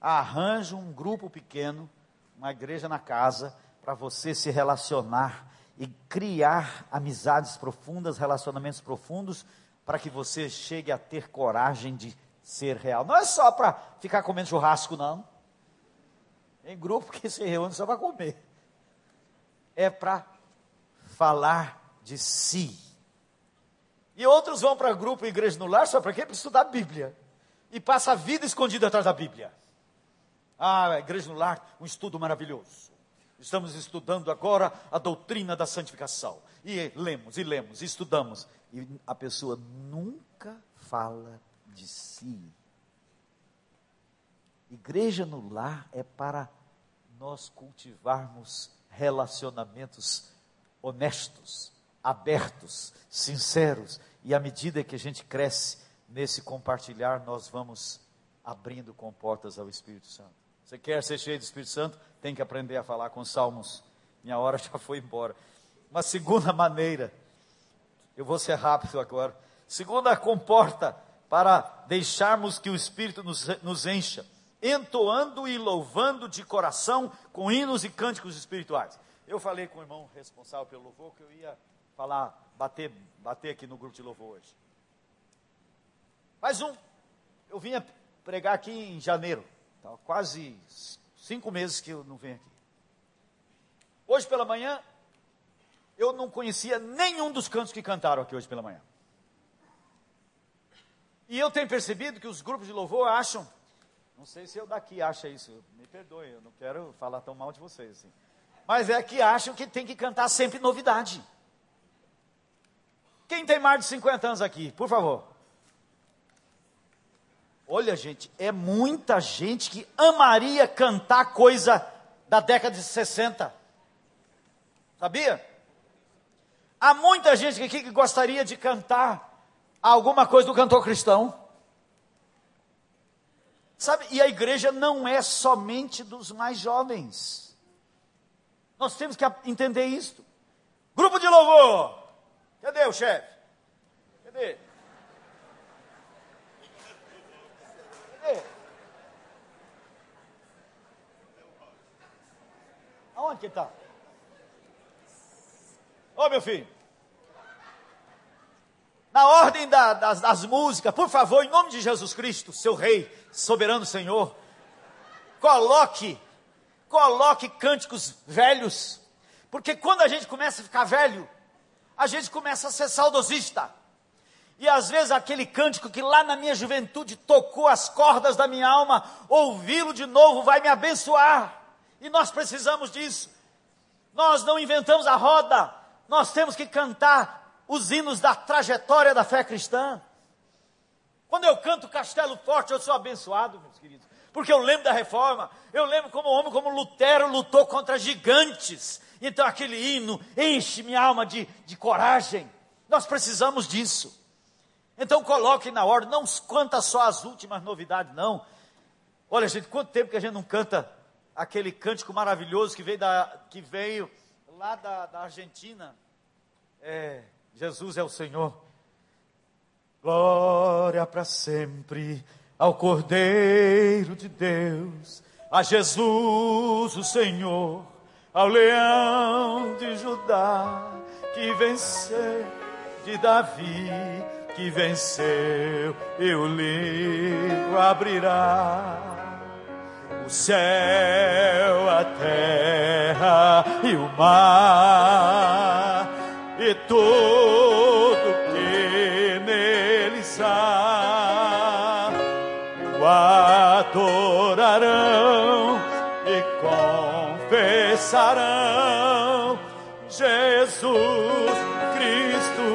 Arranja um grupo pequeno, uma igreja na casa, para você se relacionar e criar amizades profundas, relacionamentos profundos, para que você chegue a ter coragem de ser real. Não é só para ficar comendo churrasco, não. Tem grupo que se reúne só para comer. É para falar de si. E outros vão para grupo Igreja no Lar, só para quê? Para estudar a Bíblia. E passa a vida escondida atrás da Bíblia. Ah, Igreja no Lar, um estudo maravilhoso. Estamos estudando agora a doutrina da santificação. E lemos, e lemos, e estudamos. E a pessoa nunca fala de si. Igreja no lar é para nós cultivarmos relacionamentos honestos, abertos, sinceros, e à medida que a gente cresce nesse compartilhar, nós vamos abrindo comportas ao Espírito Santo. Você quer ser cheio do Espírito Santo? Tem que aprender a falar com salmos. Minha hora já foi embora. Uma segunda maneira, eu vou ser rápido agora. Segunda comporta para deixarmos que o Espírito nos, nos encha, entoando e louvando de coração com hinos e cânticos espirituais. Eu falei com o irmão responsável pelo louvor que eu ia falar, bater, bater aqui no grupo de louvor hoje. Mais um. Eu vinha pregar aqui em janeiro. Quase cinco meses que eu não venho aqui. Hoje pela manhã, eu não conhecia nenhum dos cantos que cantaram aqui hoje pela manhã. E eu tenho percebido que os grupos de louvor acham, não sei se eu daqui acha isso, me perdoe, eu não quero falar tão mal de vocês. Assim. Mas é que acham que tem que cantar sempre novidade. Quem tem mais de 50 anos aqui, por favor? Olha, gente, é muita gente que amaria cantar coisa da década de 60. Sabia? Há muita gente aqui que gostaria de cantar alguma coisa do cantor cristão. Sabe, e a igreja não é somente dos mais jovens. Nós temos que entender isto. Grupo de louvor. Cadê o chefe? Cadê? Aonde que está? Ô meu filho na ordem da, das, das músicas, por favor, em nome de Jesus Cristo, seu Rei, soberano Senhor, coloque, coloque cânticos velhos, porque quando a gente começa a ficar velho, a gente começa a ser saudosista. E às vezes aquele cântico que lá na minha juventude tocou as cordas da minha alma, ouvi-lo de novo vai me abençoar. E nós precisamos disso. Nós não inventamos a roda, nós temos que cantar os hinos da trajetória da fé cristã. Quando eu canto Castelo Forte, eu sou abençoado, meus queridos, porque eu lembro da reforma, eu lembro como homem como Lutero lutou contra gigantes. Então aquele hino enche minha alma de, de coragem. Nós precisamos disso. Então coloque na ordem, não canta só as últimas novidades, não. Olha, gente, quanto tempo que a gente não canta aquele cântico maravilhoso que veio, da, que veio lá da, da Argentina. É, Jesus é o Senhor. Glória para sempre ao Cordeiro de Deus, a Jesus o Senhor, ao leão de Judá, que venceu de Davi, que venceu, e o livro abrirá. O céu, a terra e o mar, e tudo adorarão e confessarão: Jesus Cristo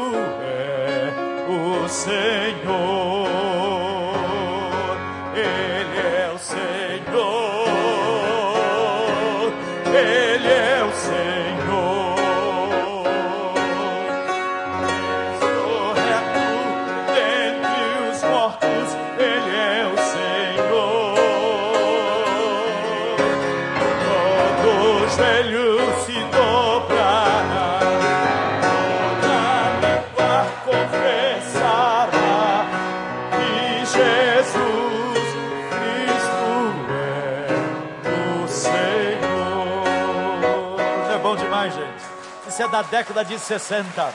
é o Senhor. Da década de 60.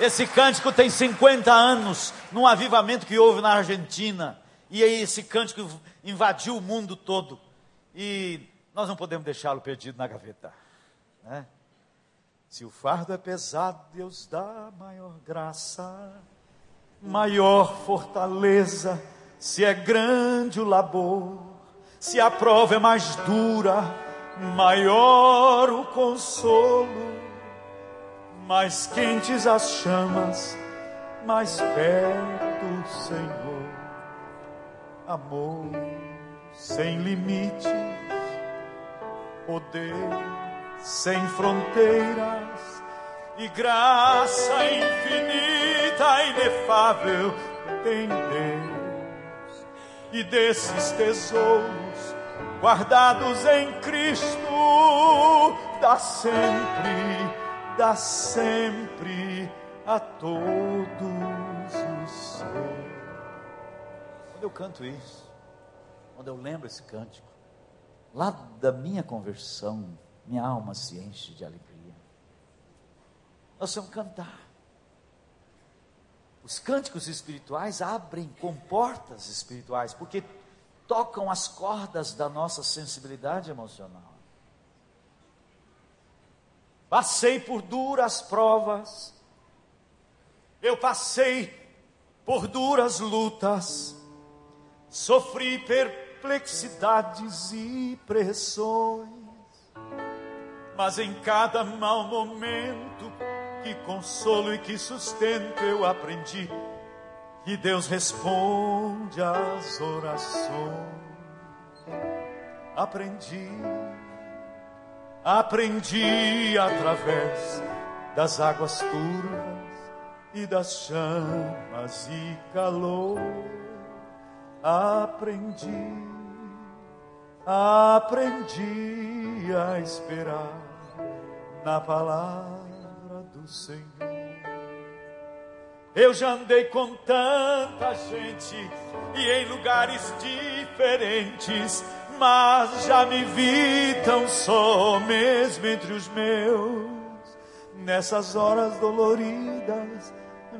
Esse cântico tem 50 anos, num avivamento que houve na Argentina. E aí esse cântico invadiu o mundo todo. E nós não podemos deixá-lo perdido na gaveta. Né? Se o fardo é pesado, Deus dá maior graça, maior fortaleza. Se é grande o labor, se a prova é mais dura, maior o consolo. Mais quentes as chamas, mais perto o Senhor. Amor sem limites, poder sem fronteiras e graça infinita, inefável tem Deus. E desses tesouros guardados em Cristo, dá sempre, dá sempre a todos os seus. Quando eu canto isso, quando eu lembro esse cântico, lá da minha conversão, minha alma se enche de alegria. Nós vamos cantar. Os cânticos espirituais abrem comportas espirituais, porque tocam as cordas da nossa sensibilidade emocional. Passei por duras provas, eu passei por duras lutas, sofri perplexidades e pressões. Mas em cada mau momento, que consolo e que sustento eu aprendi, que Deus responde às orações. Aprendi, aprendi através das águas turvas e das chamas e calor. Aprendi, aprendi a esperar na palavra do Senhor. Eu já andei com tanta gente e em lugares diferentes, mas já me vi tão só mesmo entre os meus. Nessas horas doloridas,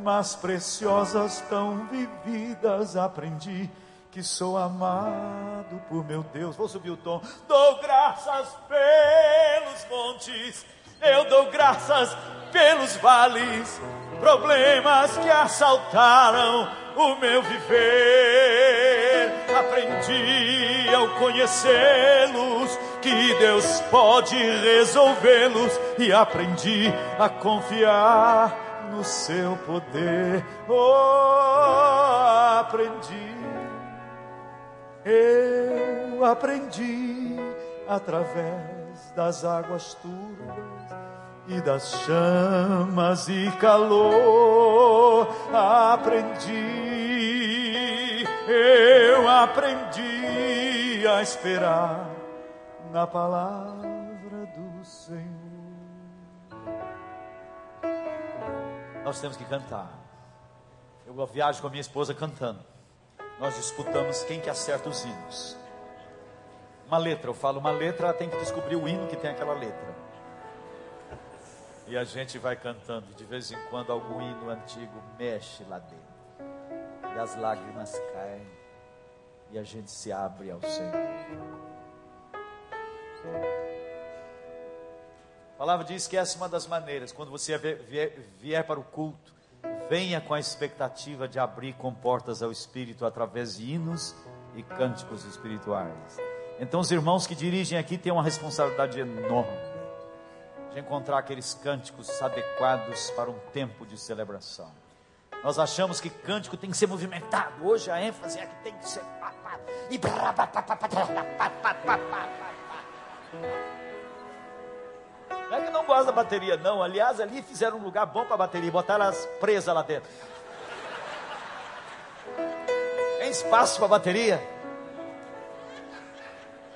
mas preciosas tão vividas, aprendi que sou amado por meu Deus. Vou subir o tom. Dou graças pelos montes eu dou graças pelos vales, problemas que assaltaram o meu viver. Aprendi ao conhecê-los que Deus pode resolvê-los e aprendi a confiar no seu poder. Oh, aprendi. Eu aprendi através das águas turvas e das chamas e calor aprendi, eu aprendi a esperar na palavra do Senhor. Nós temos que cantar. Eu viajo com a minha esposa cantando. Nós disputamos quem que acerta os hinos. Uma letra, eu falo uma letra, ela tem que descobrir o hino que tem aquela letra. E a gente vai cantando, de vez em quando algum hino antigo mexe lá dentro. E as lágrimas caem. E a gente se abre ao Senhor. A palavra diz que essa é uma das maneiras, quando você vier, para o culto, venha com a expectativa de abrir comportas ao Espírito através de hinos e cânticos espirituais. Então, os irmãos que dirigem aqui têm uma responsabilidade enorme de encontrar aqueles cânticos adequados para um tempo de celebração. Nós achamos que cântico tem que ser movimentado. Hoje a ênfase é que tem que ser. E não é que não gosta da bateria, não. Aliás, ali fizeram um lugar bom para a bateria, botaram elas presas lá dentro. Tem espaço para a bateria?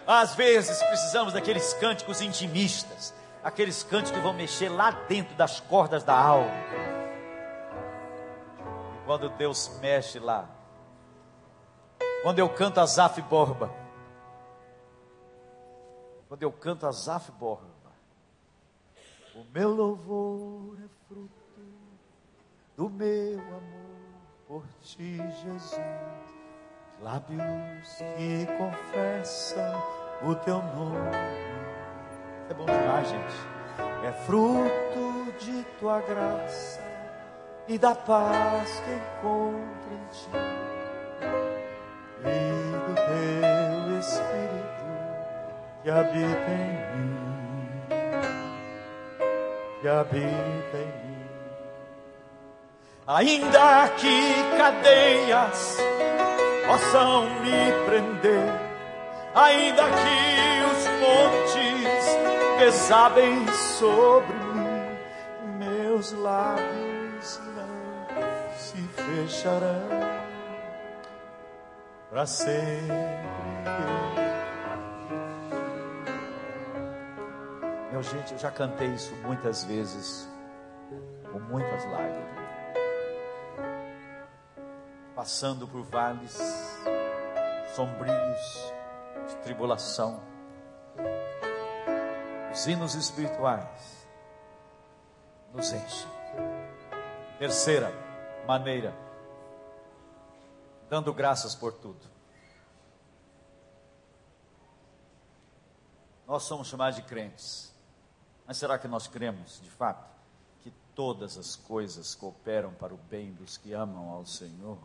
Às vezes precisamos daqueles cânticos intimistas, aqueles cantos que vão mexer lá dentro das cordas da alma. E quando Deus mexe lá, quando eu canto Azaf Borba, quando eu canto Azaf Borba, o meu louvor é fruto do meu amor por ti, Jesus. Lábios que confessam o teu nome é bom demais, gente. É fruto de tua graça e da paz que encontro em ti e do teu Espírito que habita em mim, que habita em mim. Ainda que cadeias possam me prender, ainda que os montes pesabem sobre mim, meus lábios não se fecharão para sempre. Meu gente, eu já cantei isso muitas vezes, com muitas lágrimas passando por vales sombrios de tribulação. Os hinos espirituais nos enchem. Terceira maneira, dando graças por tudo. Nós somos chamados de crentes, mas será que nós cremos de fato que todas as coisas cooperam para o bem dos que amam ao Senhor?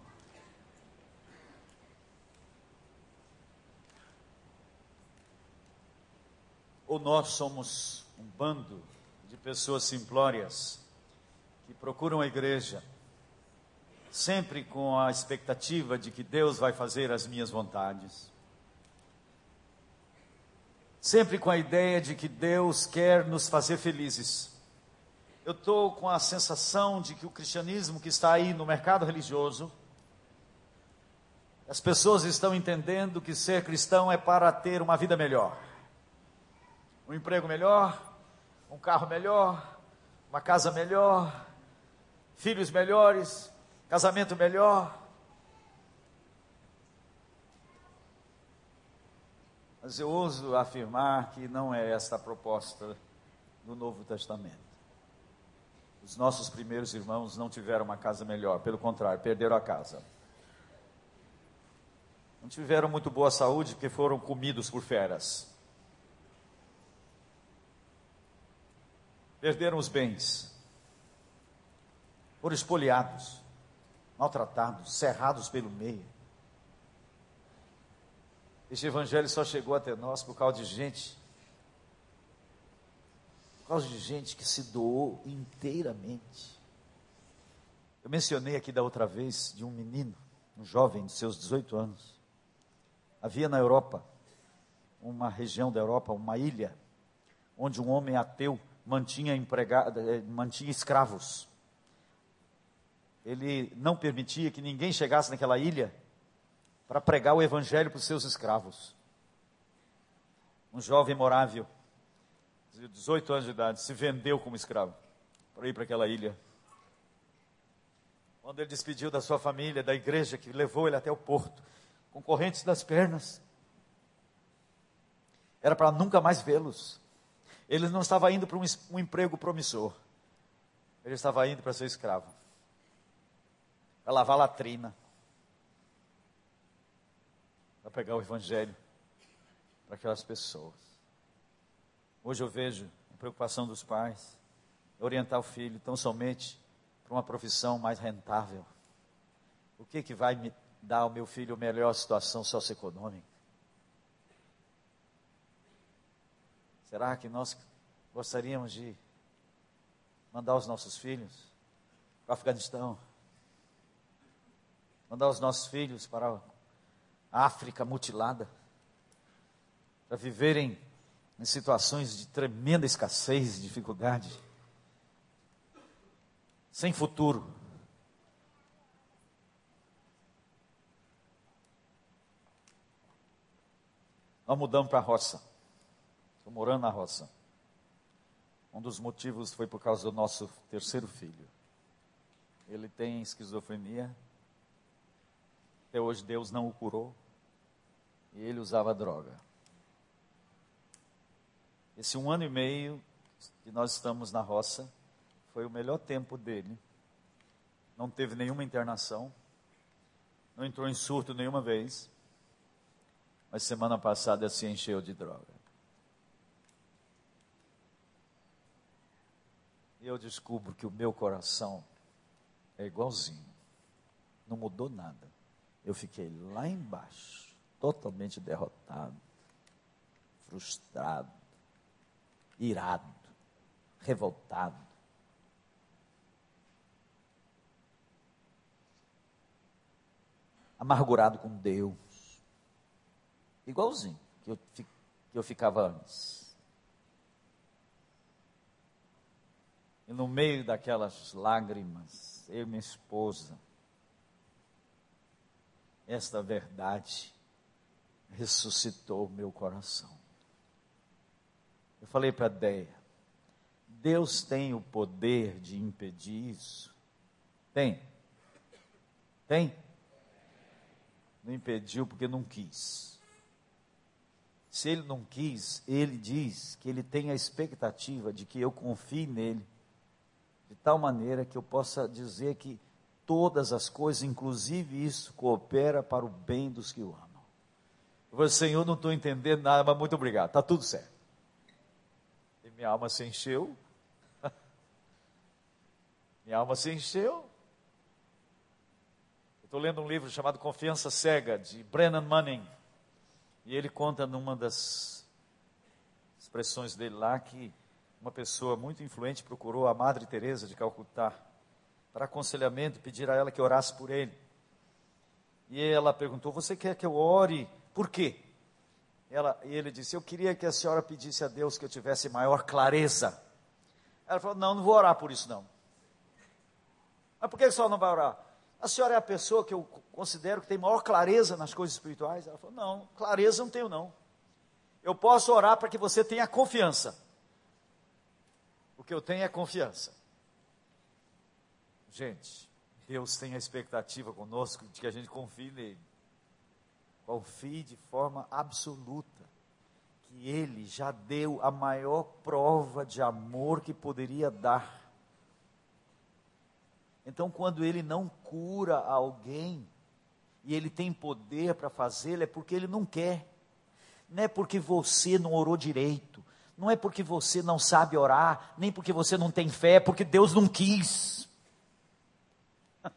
Ou nós somos um bando de pessoas simplórias que procuram a igreja sempre com a expectativa de que Deus vai fazer as minhas vontades. Sempre com a ideia de que Deus quer nos fazer felizes. Eu estou com a sensação de que o cristianismo que está aí no mercado religioso, as pessoas estão entendendo que ser cristão é para ter uma vida melhor um emprego melhor, um carro melhor, uma casa melhor, filhos melhores, casamento melhor. Mas eu ouso afirmar que não é esta a proposta do Novo Testamento. Os nossos primeiros irmãos não tiveram uma casa melhor, pelo contrário, perderam a casa. Não tiveram muito boa saúde porque foram comidos por feras. Perderam os bens, foram espoliados, maltratados, cerrados pelo meio. Este evangelho só chegou até nós por causa de gente, por causa de gente que se doou inteiramente. Eu mencionei aqui da outra vez de um menino, um jovem de seus 18 anos. Havia na Europa, uma região da Europa, uma ilha, onde um homem ateu mantinha, eh, mantinha escravos. Ele não permitia que ninguém chegasse naquela ilha para pregar o evangelho para os seus escravos. Um jovem morável, de 18 anos de idade, se vendeu como escravo para ir para aquela ilha. Quando ele despediu da sua família, da igreja que levou ele até o porto, com correntes das pernas, era para nunca mais vê-los. Ele não estava indo para um, um emprego promissor. Ele estava indo para ser escravo. Para lavar latrina. Para pegar o evangelho para aquelas pessoas. Hoje eu vejo a preocupação dos pais orientar o filho tão somente para uma profissão mais rentável. O que que vai me dar ao meu filho a melhor situação socioeconômica? Será que nós gostaríamos de mandar os nossos filhos para o Afeganistão? Mandar os nossos filhos para a África mutilada? Para viverem em situações de tremenda escassez, dificuldade, sem futuro. Nós mudamos para a roça. Estou morando na roça. Um dos motivos foi por causa do nosso terceiro filho. Ele tem esquizofrenia. Até hoje Deus não o curou. E ele usava droga. Esse um ano e meio que nós estamos na roça foi o melhor tempo dele. Não teve nenhuma internação. Não entrou em surto nenhuma vez. Mas semana passada se encheu de droga. E eu descubro que o meu coração é igualzinho. Não mudou nada. Eu fiquei lá embaixo, totalmente derrotado, frustrado, irado, revoltado. Amargurado com Deus. Igualzinho que eu, que eu ficava antes. E no meio daquelas lágrimas, eu e minha esposa, esta verdade ressuscitou meu coração. Eu falei para Deia, Deus tem o poder de impedir isso? Tem. Tem? Não impediu porque não quis. Se ele não quis, ele diz que ele tem a expectativa de que eu confie nele de tal maneira que eu possa dizer que todas as coisas, inclusive isso, coopera para o bem dos que o amam. Eu falei, Senhor, não estou entendendo nada, mas muito obrigado, está tudo certo. E minha alma se encheu. minha alma se encheu. Estou lendo um livro chamado Confiança Cega, de Brennan Manning. E ele conta numa das expressões dele lá que uma pessoa muito influente procurou a Madre Teresa de Calcutá para aconselhamento, pedir a ela que orasse por ele. E ela perguntou: "Você quer que eu ore? Por quê?" Ela, e ele disse: "Eu queria que a senhora pedisse a Deus que eu tivesse maior clareza." Ela falou: "Não, não vou orar por isso não." Mas por que a senhora não vai orar? A senhora é a pessoa que eu considero que tem maior clareza nas coisas espirituais? Ela falou: Não, clareza não tenho, não. Eu posso orar para que você tenha confiança. O que eu tenho é confiança. Gente, Deus tem a expectativa conosco de que a gente confie nele. Confie de forma absoluta que ele já deu a maior prova de amor que poderia dar. Então, quando ele não cura alguém e ele tem poder para fazê-lo, é porque ele não quer. Não é porque você não orou direito, não é porque você não sabe orar, nem porque você não tem fé, é porque Deus não quis.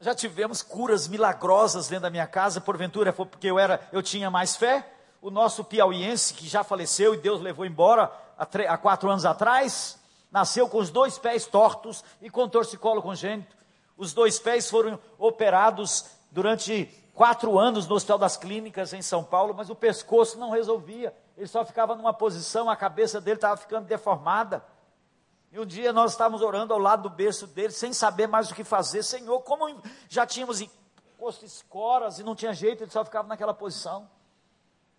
Já tivemos curas milagrosas dentro da minha casa, porventura foi porque eu era, eu tinha mais fé. O nosso piauiense que já faleceu e Deus levou embora há, há quatro anos atrás, nasceu com os dois pés tortos e com torcicolo congênito. Os dois pés foram operados durante quatro anos no Hospital das Clínicas em São Paulo, mas o pescoço não resolvia ele só ficava numa posição, a cabeça dele estava ficando deformada. E um dia nós estávamos orando ao lado do berço dele, sem saber mais o que fazer. Senhor, como já tínhamos posto escoras e não tinha jeito, ele só ficava naquela posição.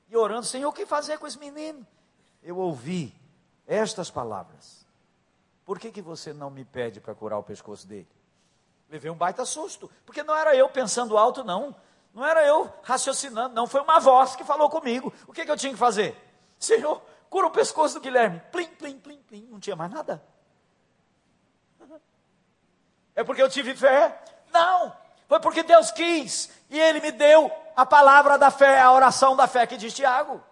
E orando, Senhor, o que fazer com esse menino? Eu ouvi estas palavras. Por que, que você não me pede para curar o pescoço dele? Levei um baita susto, porque não era eu pensando alto, não. Não era eu raciocinando, não. Foi uma voz que falou comigo. O que, que eu tinha que fazer? Senhor, cura o pescoço do Guilherme. Plim, plim, plim, plim. Não tinha mais nada. É porque eu tive fé? Não. Foi porque Deus quis. E Ele me deu a palavra da fé, a oração da fé que diz Tiago.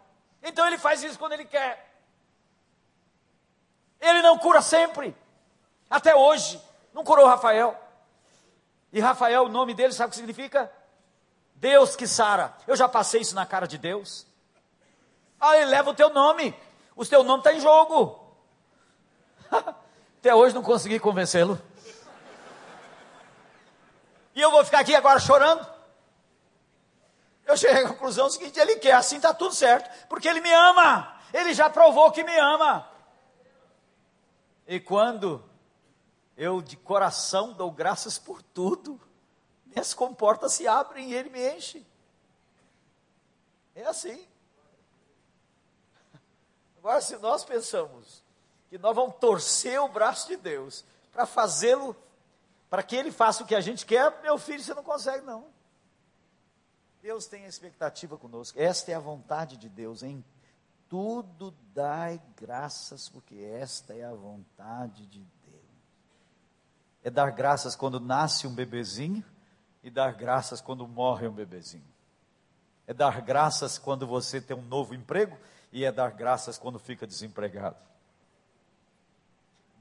Então Ele faz isso quando Ele quer. Ele não cura sempre. Até hoje. Não curou Rafael. E Rafael, o nome dele, sabe o que significa? Deus que sara. Eu já passei isso na cara de Deus. Ah, ele leva o teu nome. O teu nome está em jogo. Até hoje não consegui convencê-lo. E eu vou ficar aqui agora chorando. Eu cheguei à conclusão seguinte: ele quer, assim está tudo certo, porque ele me ama. Ele já provou que me ama. E quando eu de coração dou graças por tudo, minhas comportas se abrem e ele me enche. É assim. Agora, se nós pensamos que nós vamos torcer o braço de Deus para fazê-lo, para que ele faça o que a gente quer, meu filho, você não consegue, não. Deus tem a expectativa conosco. Esta é a vontade de Deus. Em tudo dai graças, porque esta é a vontade de Deus. É dar graças quando nasce um bebezinho e dar graças quando morre um bebezinho. É dar graças quando você tem um novo emprego e é dar graças quando fica desempregado.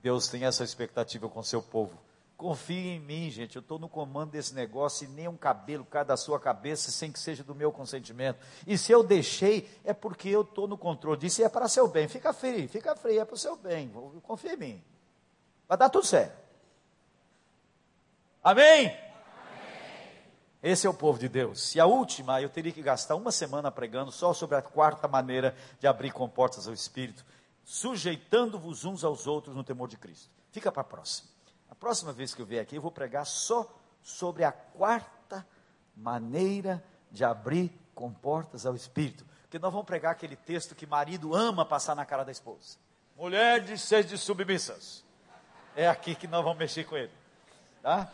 Deus tem essa expectativa com seu povo. Confie em mim, gente. Eu estou no comando desse negócio e nem um cabelo cai da sua cabeça sem que seja do meu consentimento. E se eu deixei, é porque eu estou no controle disso e é para seu bem. Fica frio, fica frio, é para o seu bem. Confie em mim. Vai dar tudo certo. Amém? Esse é o povo de Deus. E a última, eu teria que gastar uma semana pregando só sobre a quarta maneira de abrir comportas ao Espírito, sujeitando-vos uns aos outros no temor de Cristo. Fica para a próxima. A próxima vez que eu vier aqui, eu vou pregar só sobre a quarta maneira de abrir comportas ao Espírito. Porque nós vamos pregar aquele texto que marido ama passar na cara da esposa. Mulheres, sede submissas. É aqui que nós vamos mexer com ele. Tá?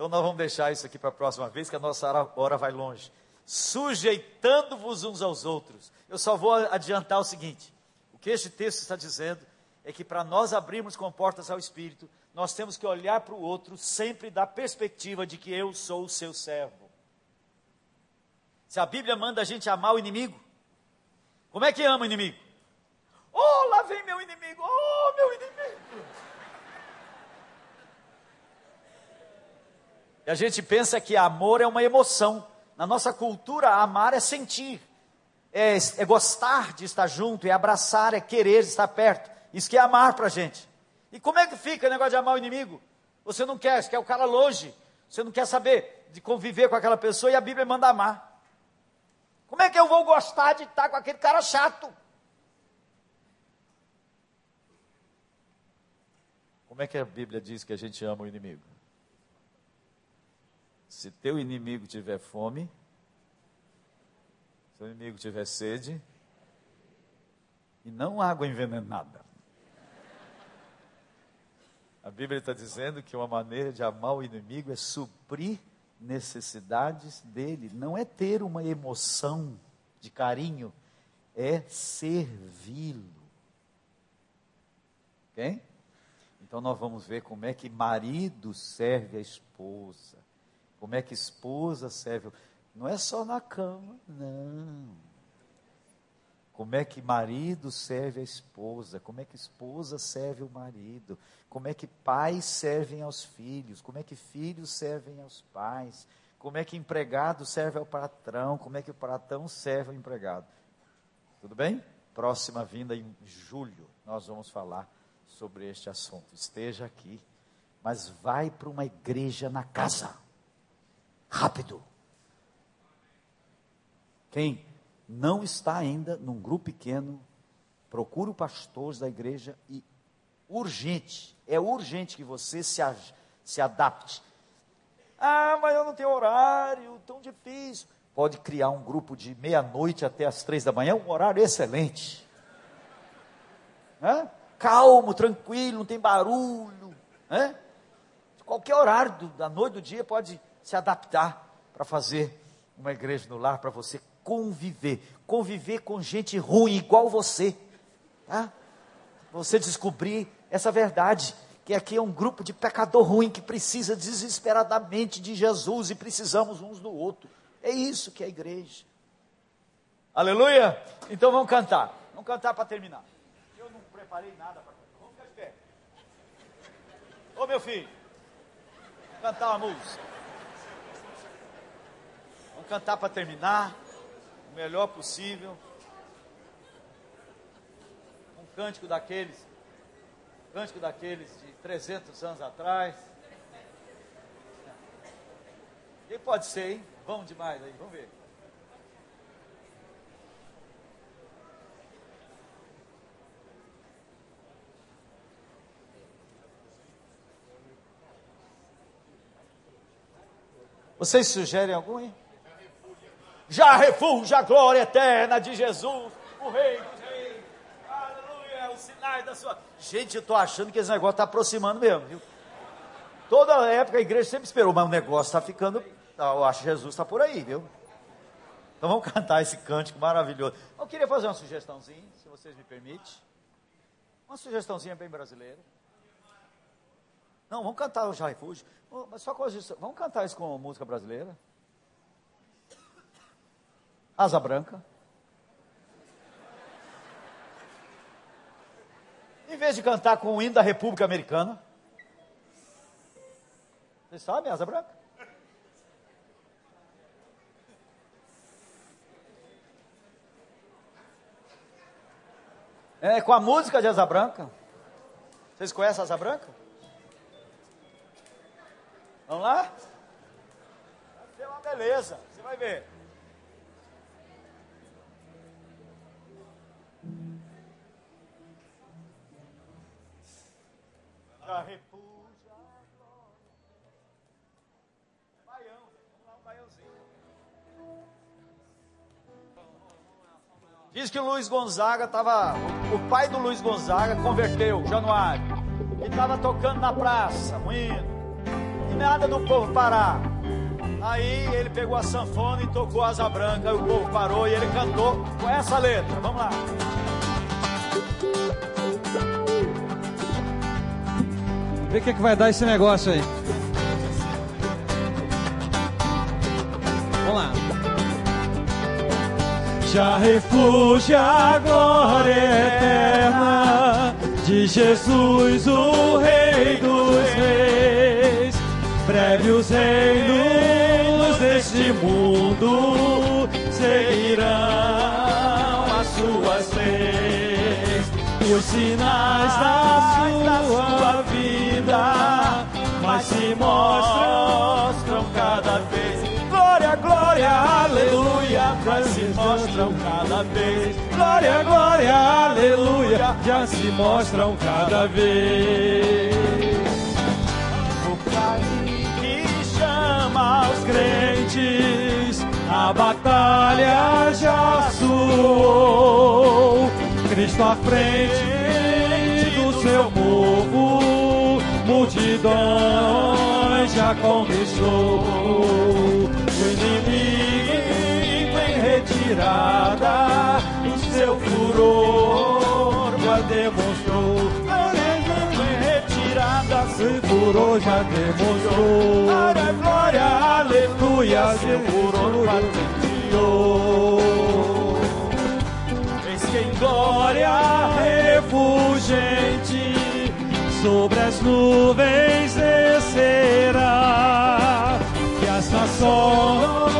Então nós vamos deixar isso aqui para a próxima vez, que a nossa hora vai longe. Sujeitando-vos uns aos outros. Eu só vou adiantar o seguinte: o que este texto está dizendo é que para nós abrirmos comportas ao Espírito, nós temos que olhar para o outro sempre da perspectiva de que eu sou o seu servo. Se a Bíblia manda a gente amar o inimigo, como é que ama o inimigo? Oh, lá vem meu inimigo, oh, meu inimigo. E a gente pensa que amor é uma emoção. Na nossa cultura, amar é sentir, é, é gostar de estar junto, é abraçar, é querer estar perto. Isso que é amar para a gente. E como é que fica o negócio de amar o inimigo? Você não quer, você quer o cara longe. Você não quer saber de conviver com aquela pessoa e a Bíblia manda amar. Como é que eu vou gostar de estar com aquele cara chato? Como é que a Bíblia diz que a gente ama o inimigo? Se teu inimigo tiver fome, se o inimigo tiver sede, e não água envenenada. A Bíblia está dizendo que uma maneira de amar o inimigo é suprir necessidades dele, não é ter uma emoção de carinho, é servi-lo. Ok? Então nós vamos ver como é que marido serve a esposa, como é que esposa serve. Não é só na cama, não. Como é que marido serve a esposa? Como é que esposa serve o marido? Como é que pais servem aos filhos? Como é que filhos servem aos pais? Como é que empregado serve ao patrão? Como é que o patrão serve ao empregado? Tudo bem? Próxima vinda em julho, nós vamos falar sobre este assunto. Esteja aqui, mas vai para uma igreja na casa. Rápido. Quem não está ainda num grupo pequeno, procure o pastor da igreja e urgente, é urgente que você se, se adapte. Ah, mas eu não tenho horário, tão difícil. Pode criar um grupo de meia-noite até as três da manhã, um horário excelente. Calmo, tranquilo, não tem barulho. Qualquer horário do, da noite, do dia, pode se adaptar para fazer uma igreja no lar para você conviver, conviver com gente ruim igual você, tá? Você descobrir essa verdade, que aqui é um grupo de pecador ruim que precisa desesperadamente de Jesus e precisamos uns do outro. É isso que é a igreja. Aleluia? Então vamos cantar. Vamos cantar para terminar. Eu não preparei nada para cantar. Vamos ficar de pé. Ô meu filho, cantar uma música. Cantar para terminar o melhor possível. Um cântico daqueles, um cântico daqueles de 300 anos atrás. Quem pode ser, hein? Vamos demais aí, vamos ver. Vocês sugerem algum, hein? Já refúgio a glória eterna de Jesus, o Rei dos Reis. Aleluia, os sinais da sua. Gente, eu estou achando que esse negócio está aproximando mesmo, viu? Toda época a igreja sempre esperou, mas o negócio está ficando. Eu acho que Jesus está por aí, viu? Então vamos cantar esse cântico maravilhoso. Eu queria fazer uma sugestãozinha, se vocês me permitem. Uma sugestãozinha bem brasileira. Não, vamos cantar o Já Refúgio. Só coisa, vamos cantar isso com música brasileira. Asa Branca. Em vez de cantar com o hino da República Americana? Vocês sabem, Asa Branca? É, com a música de Asa Branca. Vocês conhecem Asa Branca? Vamos lá? Vai ser uma beleza, você vai ver. Da Baião, vamos lá um baiãozinho. Diz que o Luiz Gonzaga estava. O pai do Luiz Gonzaga converteu, Januário. E estava tocando na praça, um. E nada do povo parar. Aí ele pegou a sanfona e tocou asa branca. E o povo parou e ele cantou com essa letra. Vamos lá. Vê o que, que vai dar esse negócio aí. Vamos lá. Já refúgio a glória eterna de Jesus, o Rei dos Reis. Breve os reinos deste mundo seguirão as suas leis. Os sinais da sua mas se mostram cada vez. Glória, glória, aleluia, já se mostram cada vez. Glória, glória, aleluia, já se mostram cada vez. O Pai que chama os crentes, a batalha já suou. Cristo à frente multidões já conquistou. O inimigo em retirada, o seu furor já demonstrou. Inimigo em retirada, seu furor já demonstrou. Glória, glória, aleluia, seu furor patenteou. Eis que em glória refulgente sobre as nuvens descerá. E as nações,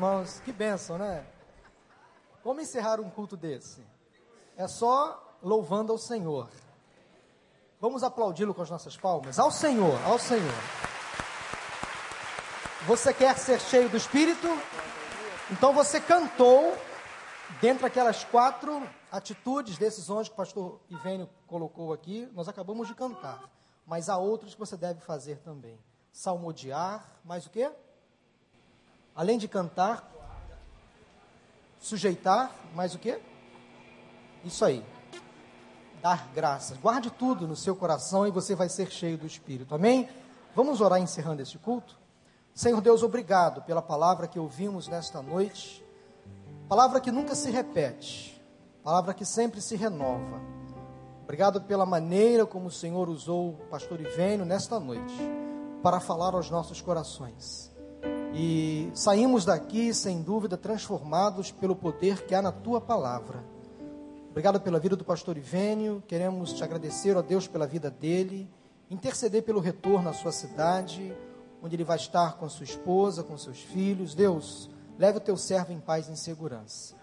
irmãos, que bênção, né? Como encerrar um culto desse? É só louvando ao Senhor. Vamos aplaudi-lo com as nossas palmas? Ao Senhor, ao Senhor. Você quer ser cheio do Espírito? Então você cantou dentro daquelas quatro atitudes, decisões que o pastor Ivênio colocou aqui, nós acabamos de cantar. Mas há outros que você deve fazer também. Salmodiar, mais o quê? Além de cantar, sujeitar, mais o quê? Isso aí. Dar graças. Guarde tudo no seu coração e você vai ser cheio do Espírito. Amém? Vamos orar encerrando este culto? Senhor Deus, obrigado pela palavra que ouvimos nesta noite. Palavra que nunca se repete. Palavra que sempre se renova. Obrigado pela maneira como o Senhor usou o pastor Ivênio nesta noite para falar aos nossos corações. E saímos daqui, sem dúvida, transformados pelo poder que há na tua palavra. Obrigado pela vida do pastor Ivênio. Queremos te agradecer, ó Deus, pela vida dele. Interceder pelo retorno à sua cidade, onde ele vai estar com sua esposa, com seus filhos. Deus, leve o teu servo em paz e em segurança.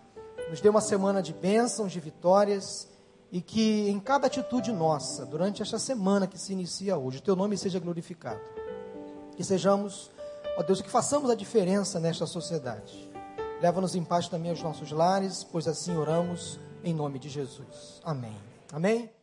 Nos dê uma semana de bênçãos, de vitórias e que em cada atitude nossa, durante esta semana que se inicia hoje, o teu nome seja glorificado. Que sejamos, ó Deus, que façamos a diferença nesta sociedade. Leva-nos em paz também aos nossos lares, pois assim oramos em nome de Jesus. Amém. Amém.